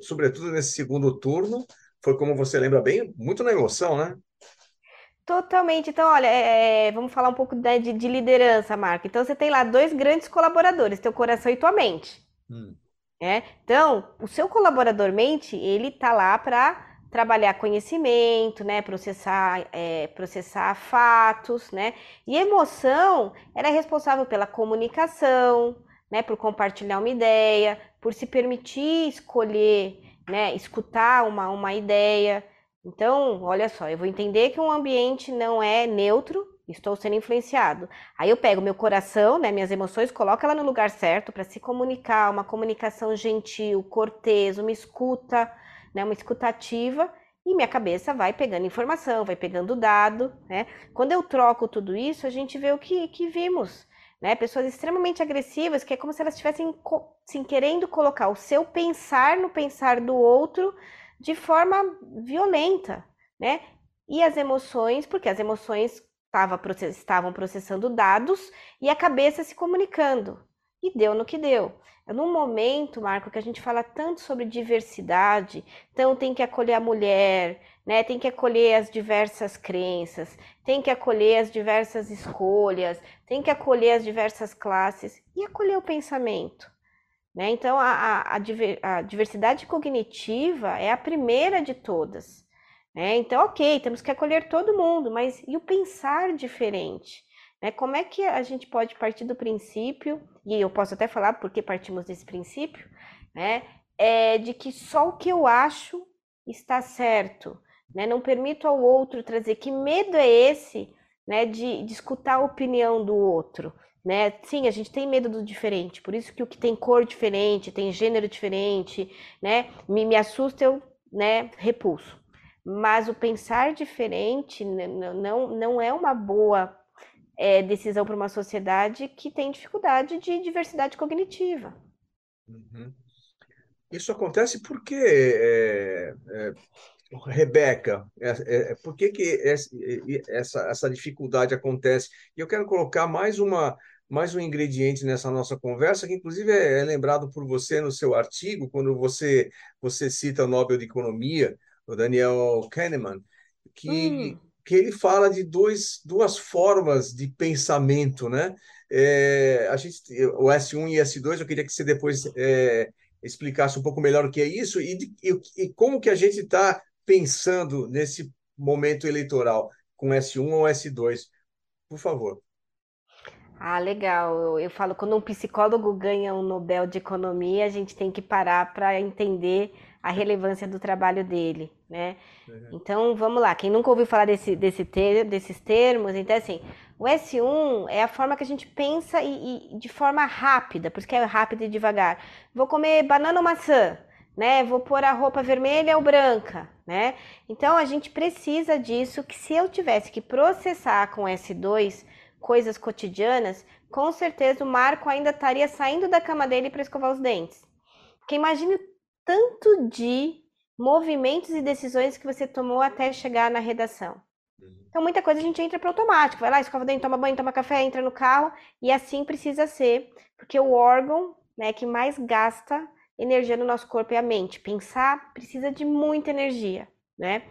sobretudo nesse segundo turno, foi como você lembra bem, muito na emoção, né? Totalmente. Então, olha, é, é, vamos falar um pouco de, de, liderança, Marco. Então, você tem lá dois grandes colaboradores, teu coração e tua mente. Hum. É? Então, o seu colaborador mente, ele tá lá para trabalhar conhecimento, né, processar, é, processar fatos, né, e emoção, ela é responsável pela comunicação, né, por compartilhar uma ideia, por se permitir escolher, né, escutar uma, uma ideia, então, olha só, eu vou entender que um ambiente não é neutro, estou sendo influenciado. Aí eu pego meu coração, né, minhas emoções, coloco ela no lugar certo para se comunicar, uma comunicação gentil, cortês, uma escuta, né, uma escutativa, e minha cabeça vai pegando informação, vai pegando dado, né? Quando eu troco tudo isso, a gente vê o que, que vimos, né? Pessoas extremamente agressivas, que é como se elas estivessem assim, querendo colocar o seu pensar no pensar do outro de forma violenta, né? E as emoções, porque as emoções estavam processando dados e a cabeça se comunicando. E deu no que deu. É num momento, Marco, que a gente fala tanto sobre diversidade, então tem que acolher a mulher, né? Tem que acolher as diversas crenças, tem que acolher as diversas escolhas, tem que acolher as diversas classes e acolher o pensamento. Né? Então, a, a, a, diversidade cognitiva é a primeira de todas. Né? Então, ok, temos que acolher todo mundo, mas e o pensar diferente? Né? Como é que a gente pode partir do princípio, e eu posso até falar porque partimos desse princípio, né? é de que só o que eu acho está certo. Né? Não permito ao outro trazer. Que medo é esse né, de, de escutar a opinião do outro? Né? Sim, a gente tem medo do diferente, por isso que o que tem cor diferente, tem gênero diferente, né? Me, me assusta, eu né, repulso. Mas o pensar diferente não, não é uma boa é, decisão para uma sociedade que tem dificuldade de diversidade cognitiva. Uhum. Isso acontece porque é, é, Rebeca, é, é, por que, que essa, essa dificuldade acontece? E eu quero colocar mais, uma, mais um ingrediente nessa nossa conversa, que inclusive é, é lembrado por você no seu artigo, quando você, você cita o Nobel de Economia, o Daniel Kahneman, que, hum. que ele fala de dois, duas formas de pensamento, né? É, a gente, o S1 e S2, eu queria que você depois é, explicasse um pouco melhor o que é isso e, e, e como que a gente está pensando nesse momento eleitoral com S1 ou S2? Por favor. Ah, legal. Eu, eu falo, quando um psicólogo ganha um Nobel de Economia, a gente tem que parar para entender a relevância do trabalho dele, né? Uhum. Então, vamos lá. Quem nunca ouviu falar desse, desse ter, desses termos, então, assim, o S1 é a forma que a gente pensa e, e de forma rápida, por isso que é rápido e devagar. Vou comer banana ou maçã, né? Vou pôr a roupa vermelha ou branca, né? Então, a gente precisa disso, que se eu tivesse que processar com S2 coisas cotidianas, com certeza o Marco ainda estaria saindo da cama dele para escovar os dentes. Porque imagine o tanto de movimentos e decisões que você tomou até chegar na redação. Uhum. Então, muita coisa a gente entra para automático. Vai lá, escova o dente, toma banho, toma café, entra no carro. E assim precisa ser, porque o órgão né, que mais gasta energia no nosso corpo é a mente. Pensar precisa de muita energia, né?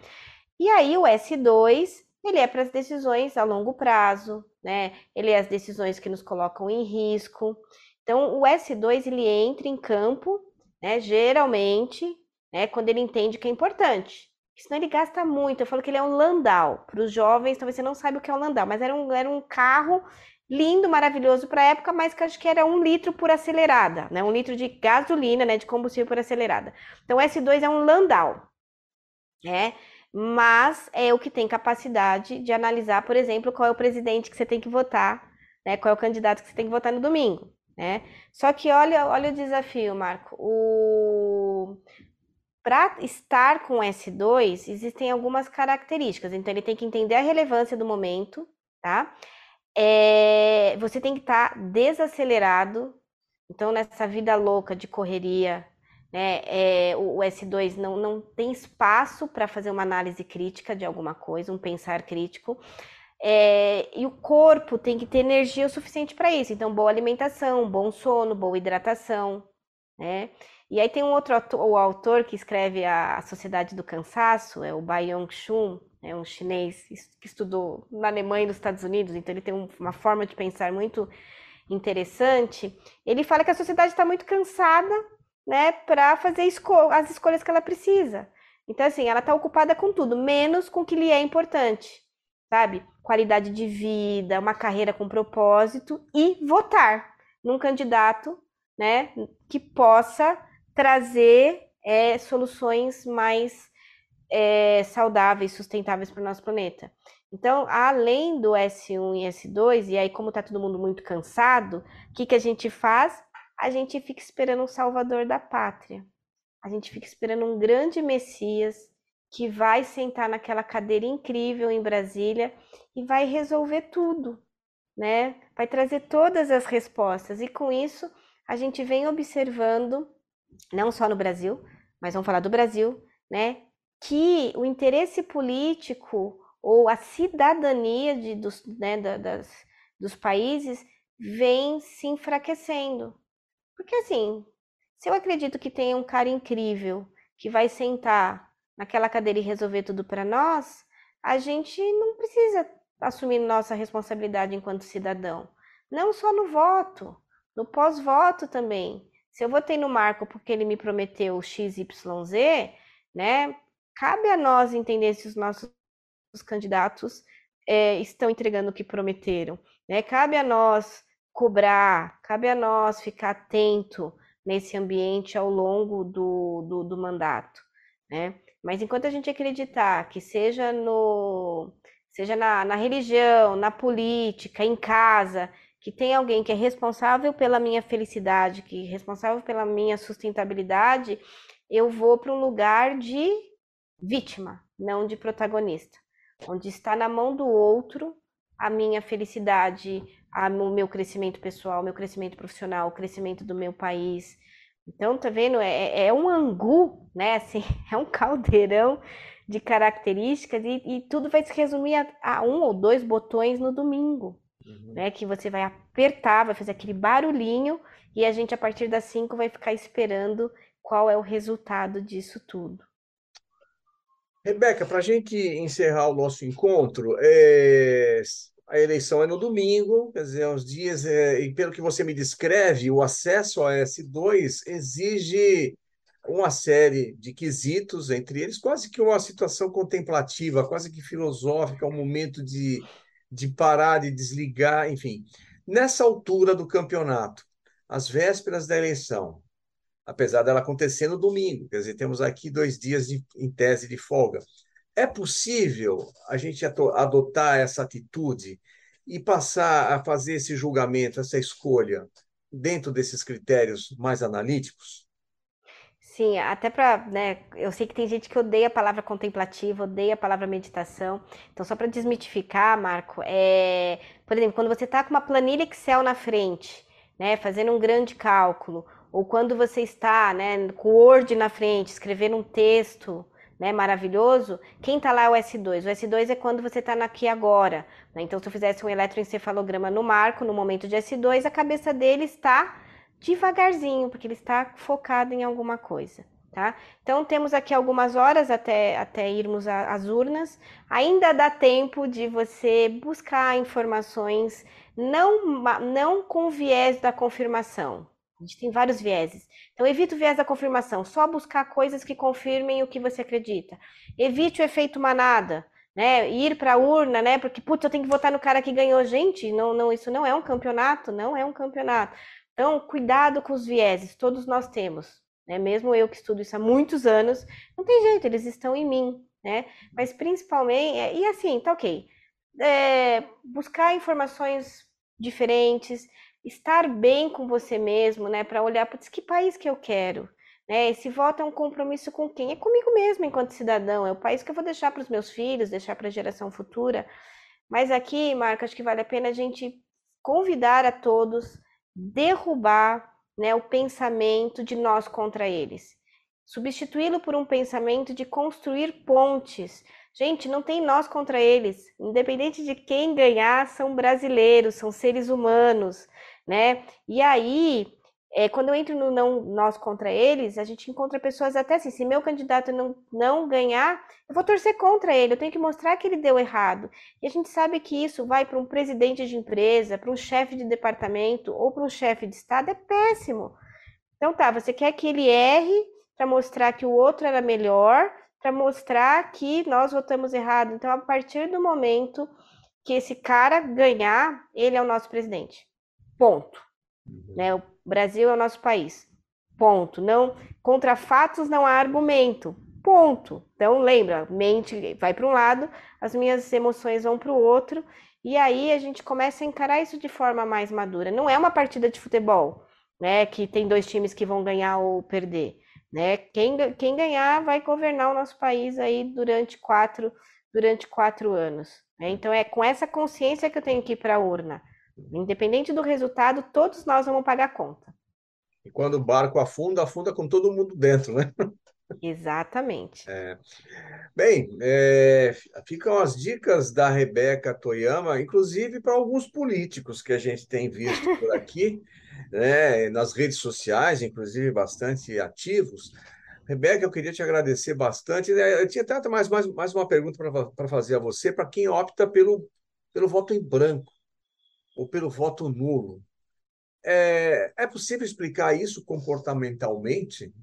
E aí o S2, ele é para as decisões a longo prazo, né? Ele é as decisões que nos colocam em risco. Então, o S2 ele entra em campo, né? Geralmente, né? Quando ele entende que é importante. Senão ele gasta muito. Eu falo que ele é um Landau. Para os jovens, talvez você não saiba o que é um Landau, mas era um, era um carro lindo, maravilhoso para a época, mas que acho que era um litro por acelerada, né? Um litro de gasolina, né? De combustível por acelerada. Então, o S2 é um Landau, né? Mas é o que tem capacidade de analisar, por exemplo, qual é o presidente que você tem que votar, né? Qual é o candidato que você tem que votar no domingo, né? Só que olha, olha o desafio, Marco. O para estar com S2 existem algumas características. Então ele tem que entender a relevância do momento, tá? É, você tem que estar tá desacelerado. Então nessa vida louca de correria, né? É, o, o, S2 não, não tem espaço para fazer uma análise crítica de alguma coisa, um pensar crítico. É, e o corpo tem que ter energia o suficiente para isso. Então, boa alimentação, bom sono, boa hidratação, né? E aí tem um outro autor, o autor que escreve a, Sociedade do Cansaço, é o Byung-Chun, é um chinês que estudou na Alemanha e nos Estados Unidos, então ele tem um, uma forma de pensar muito interessante. Ele fala que a sociedade está muito cansada né, para fazer as escolhas que ela precisa. Então, assim, ela está ocupada com tudo, menos com o que lhe é importante, sabe? Qualidade de vida, uma carreira com propósito e votar num candidato, né, que possa trazer é, soluções mais é, saudáveis, sustentáveis para o nosso planeta. Então, além do S1 e S2, e aí, como está todo mundo muito cansado, o que, que a gente faz? A gente fica esperando um salvador da pátria. A gente fica esperando um grande Messias que vai sentar naquela cadeira incrível em Brasília e vai resolver tudo, né? Vai trazer todas as respostas. E com isso, a gente vem observando, não só no Brasil, mas vamos falar do Brasil, né? Que o interesse político ou a cidadania de, dos, né, das, dos países vem se enfraquecendo. Porque assim, se eu acredito que tem um cara incrível que vai sentar naquela cadeira e resolver tudo para nós, a gente não precisa assumir nossa responsabilidade enquanto cidadão. Não só no voto, no pós-voto também. Se eu votei no Marco porque ele me prometeu XYZ, né? Cabe a nós entender se os nossos candidatos é, estão entregando o que prometeram. Né? Cabe a nós cobrar, cabe a nós ficar atento nesse ambiente ao longo do, do, do mandato, né? Mas enquanto a gente acreditar que seja no seja na, na religião, na política, em casa, que tem alguém que é responsável pela minha felicidade, que é responsável pela minha sustentabilidade, eu vou para um lugar de vítima, não de protagonista, onde está na mão do outro a minha felicidade, o meu crescimento pessoal, meu crescimento profissional, o crescimento do meu país. Então, tá vendo? É, é, é um angu, né? Assim, é um caldeirão de características e, e tudo vai se resumir a, a, um ou dois botões no domingo, uhum. né? Que você vai apertar, vai fazer aquele barulhinho e a gente, a partir das cinco, vai ficar esperando qual é o resultado disso tudo. Rebeca, para a gente encerrar o nosso encontro, é a eleição é no domingo, quer dizer, os dias, é, e pelo que você me descreve, o acesso a S2 exige uma série de quesitos, entre eles quase que uma situação contemplativa, quase que filosófica, um momento de, de parar, de desligar, enfim. Nessa altura do campeonato, às vésperas da eleição, apesar dela acontecer no domingo, quer dizer, temos aqui dois dias de, em tese de folga. É possível a gente adotar essa atitude e passar a fazer esse julgamento, essa escolha, dentro desses critérios mais analíticos? Sim, até para, né, eu sei que tem gente que odeia a palavra contemplativa, odeia a palavra meditação. Então, só para desmitificar, Marco, é, por exemplo, quando você está com uma planilha Excel na frente, né, fazendo um grande cálculo, ou quando você está, né, com o Word na frente, escrevendo um texto, né, maravilhoso, quem está lá é o S2. O S2 é quando você está aqui agora. Né? Então, se eu fizesse um eletroencefalograma no Marco, no momento de S2, a cabeça dele está devagarzinho, porque ele está focado em alguma coisa. Tá? Então, temos aqui algumas horas até, até irmos às urnas. Ainda dá tempo de você buscar informações, não, não com viés da confirmação, a gente tem vários vieses. Então, evite o viés da confirmação. Só buscar coisas que confirmem o que você acredita. Evite o efeito manada, né? Ir para a urna, né? Porque, putz, eu tenho que votar no cara que ganhou. Gente, não, não, isso não é um campeonato, não é um campeonato. Então, cuidado com os vieses. Todos nós temos. Né? Mesmo eu que estudo isso há muitos anos, não tem jeito, eles estão em mim, né? Mas principalmente, e assim, tá ok. É, buscar informações diferentes, estar bem com você mesmo, né? Para olhar, para que país que eu quero? Né? Esse voto é um compromisso com quem? É comigo mesmo, enquanto cidadão. É o país que eu vou deixar para os meus filhos, deixar para a geração futura. Mas aqui, Marco, acho que vale a pena a gente convidar a todos, derrubar né, o pensamento de nós contra eles. Substituí-lo por um pensamento de construir pontes. Gente, não tem nós contra eles. Independente de quem ganhar, são brasileiros, são seres humanos né? E aí, é, quando eu entro no não nós contra eles, a gente encontra pessoas até assim, se meu candidato não, não ganhar, eu vou torcer contra ele, eu tenho que mostrar que ele deu errado. E a gente sabe que isso vai para um presidente de empresa, para um chefe de departamento ou para um chefe de estado, é péssimo. Então tá, você quer que ele erre para mostrar que o outro era melhor, para mostrar que nós votamos errado. Então, a partir do momento que esse cara ganhar, ele é o nosso presidente. Ponto. Uhum. Né? O Brasil é o nosso país. Ponto. Não contra fatos não há argumento. Ponto. Então lembra, mente vai para um lado, as minhas emoções vão para o outro, e aí a gente começa a encarar isso de forma mais madura. Não é uma partida de futebol, né? Que tem dois times que vão ganhar ou perder. Né? Quem, quem ganhar vai governar o nosso país aí durante quatro, durante quatro anos. Né? Então é com essa consciência que eu tenho que ir para a urna. Independente do resultado, todos nós vamos pagar a conta. E quando o barco afunda, afunda com todo mundo dentro, né? Exatamente. É. Bem, é, ficam as dicas da Rebeca Toyama, inclusive para alguns políticos que a gente tem visto por aqui, né, nas redes sociais, inclusive bastante ativos. Rebeca, eu queria te agradecer bastante. Né, eu tinha até mais, mais, mais uma pergunta para fazer a você, para quem opta pelo, pelo voto em branco ou pelo voto nulo. É, é possível explicar isso comportamentalmente?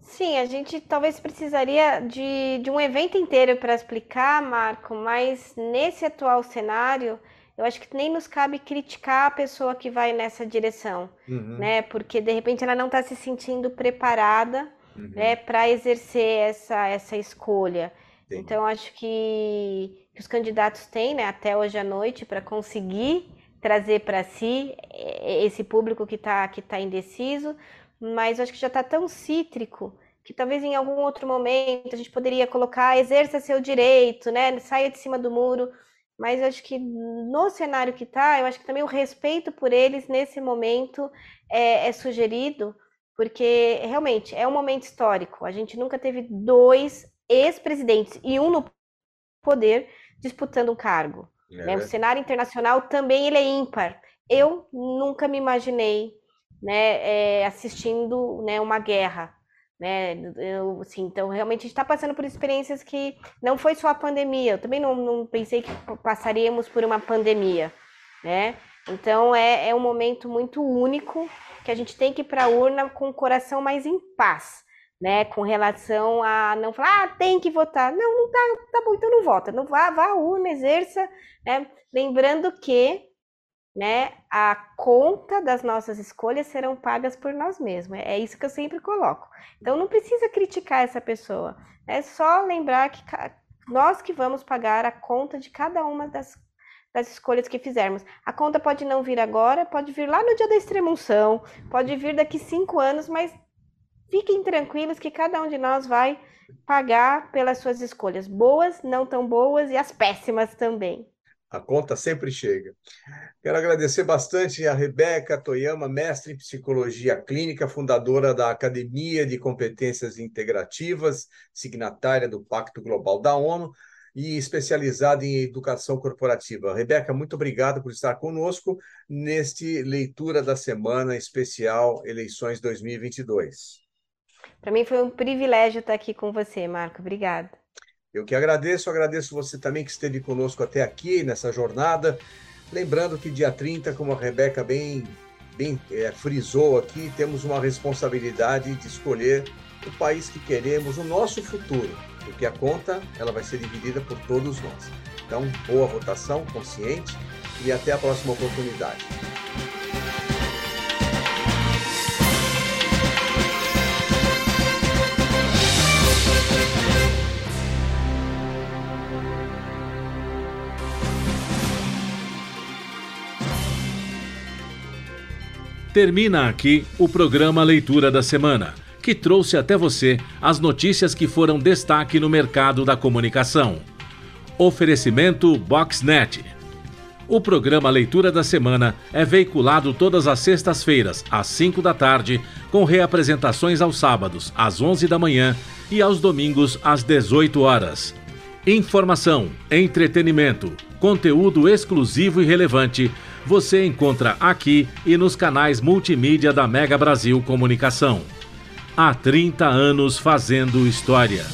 Sim, a gente talvez precisaria de, de um evento inteiro para explicar, Marco, mas nesse atual cenário, eu acho que nem nos cabe criticar a pessoa que vai nessa direção, uhum. né? Porque de repente ela não está se sentindo preparada, uhum. né, para exercer essa, essa escolha. Entendi. Então, acho que que os candidatos têm né, até hoje à noite para conseguir trazer para si esse público que está que tá indeciso, mas acho que já está tão cítrico que talvez em algum outro momento a gente poderia colocar exerça seu direito, né, saia de cima do muro, mas acho que no cenário que está, eu acho que também o respeito por eles nesse momento é, é sugerido, porque realmente é um momento histórico. A gente nunca teve dois ex-presidentes e um no poder disputando um cargo. É. Né? O cenário internacional também ele é ímpar. Eu nunca me imaginei né, é, assistindo né, uma guerra. Né? Eu, assim, então, realmente, a gente está passando por experiências que não foi só a pandemia. Eu também não, não pensei que passaríamos por uma pandemia. Né? Então, é, é um momento muito único que a gente tem que ir para a urna com o coração mais em paz né, com relação a não falar, ah, tem que votar. Não, não tá, tá bom, então não vota. Não vá, vá à urna, exerça, né? Lembrando que né, a conta das nossas escolhas serão pagas por nós mesmos. É isso que eu sempre coloco. Então não precisa criticar essa pessoa. É só lembrar que nós que vamos pagar a conta de cada uma das, das escolhas que fizermos. A conta pode não vir agora, pode vir lá no dia da extremunção, pode vir daqui cinco anos, mas fiquem tranquilos que cada um de nós vai pagar pelas suas escolhas, boas, não tão boas e as péssimas também. A conta sempre chega. Quero agradecer bastante a Rebeca Toyama, mestre em psicologia clínica, fundadora da Academia de Competências Integrativas, signatária do Pacto Global da ONU e especializada em educação corporativa. Rebeca, muito obrigado por estar conosco neste leitura da semana especial Eleições 2022. Para mim foi um privilégio estar aqui com você, Marco. Obrigada. Eu que agradeço, agradeço você também que esteve conosco até aqui nessa jornada. Lembrando que dia 30, como a Rebeca bem, bem é, frisou aqui, temos uma responsabilidade de escolher o país que queremos, o nosso futuro, porque a conta ela vai ser dividida por todos nós. Então, boa votação, consciente e até a próxima oportunidade. Termina aqui o programa Leitura da Semana, que trouxe até você as notícias que foram destaque no mercado da comunicação. Oferecimento Boxnet. O programa Leitura da Semana é veiculado todas as sextas-feiras, às 5 da tarde, com reapresentações aos sábados, às 11 da manhã e aos domingos, às 18 horas. Informação, entretenimento, conteúdo exclusivo e relevante você encontra aqui e nos canais multimídia da Mega Brasil Comunicação. Há 30 anos fazendo história.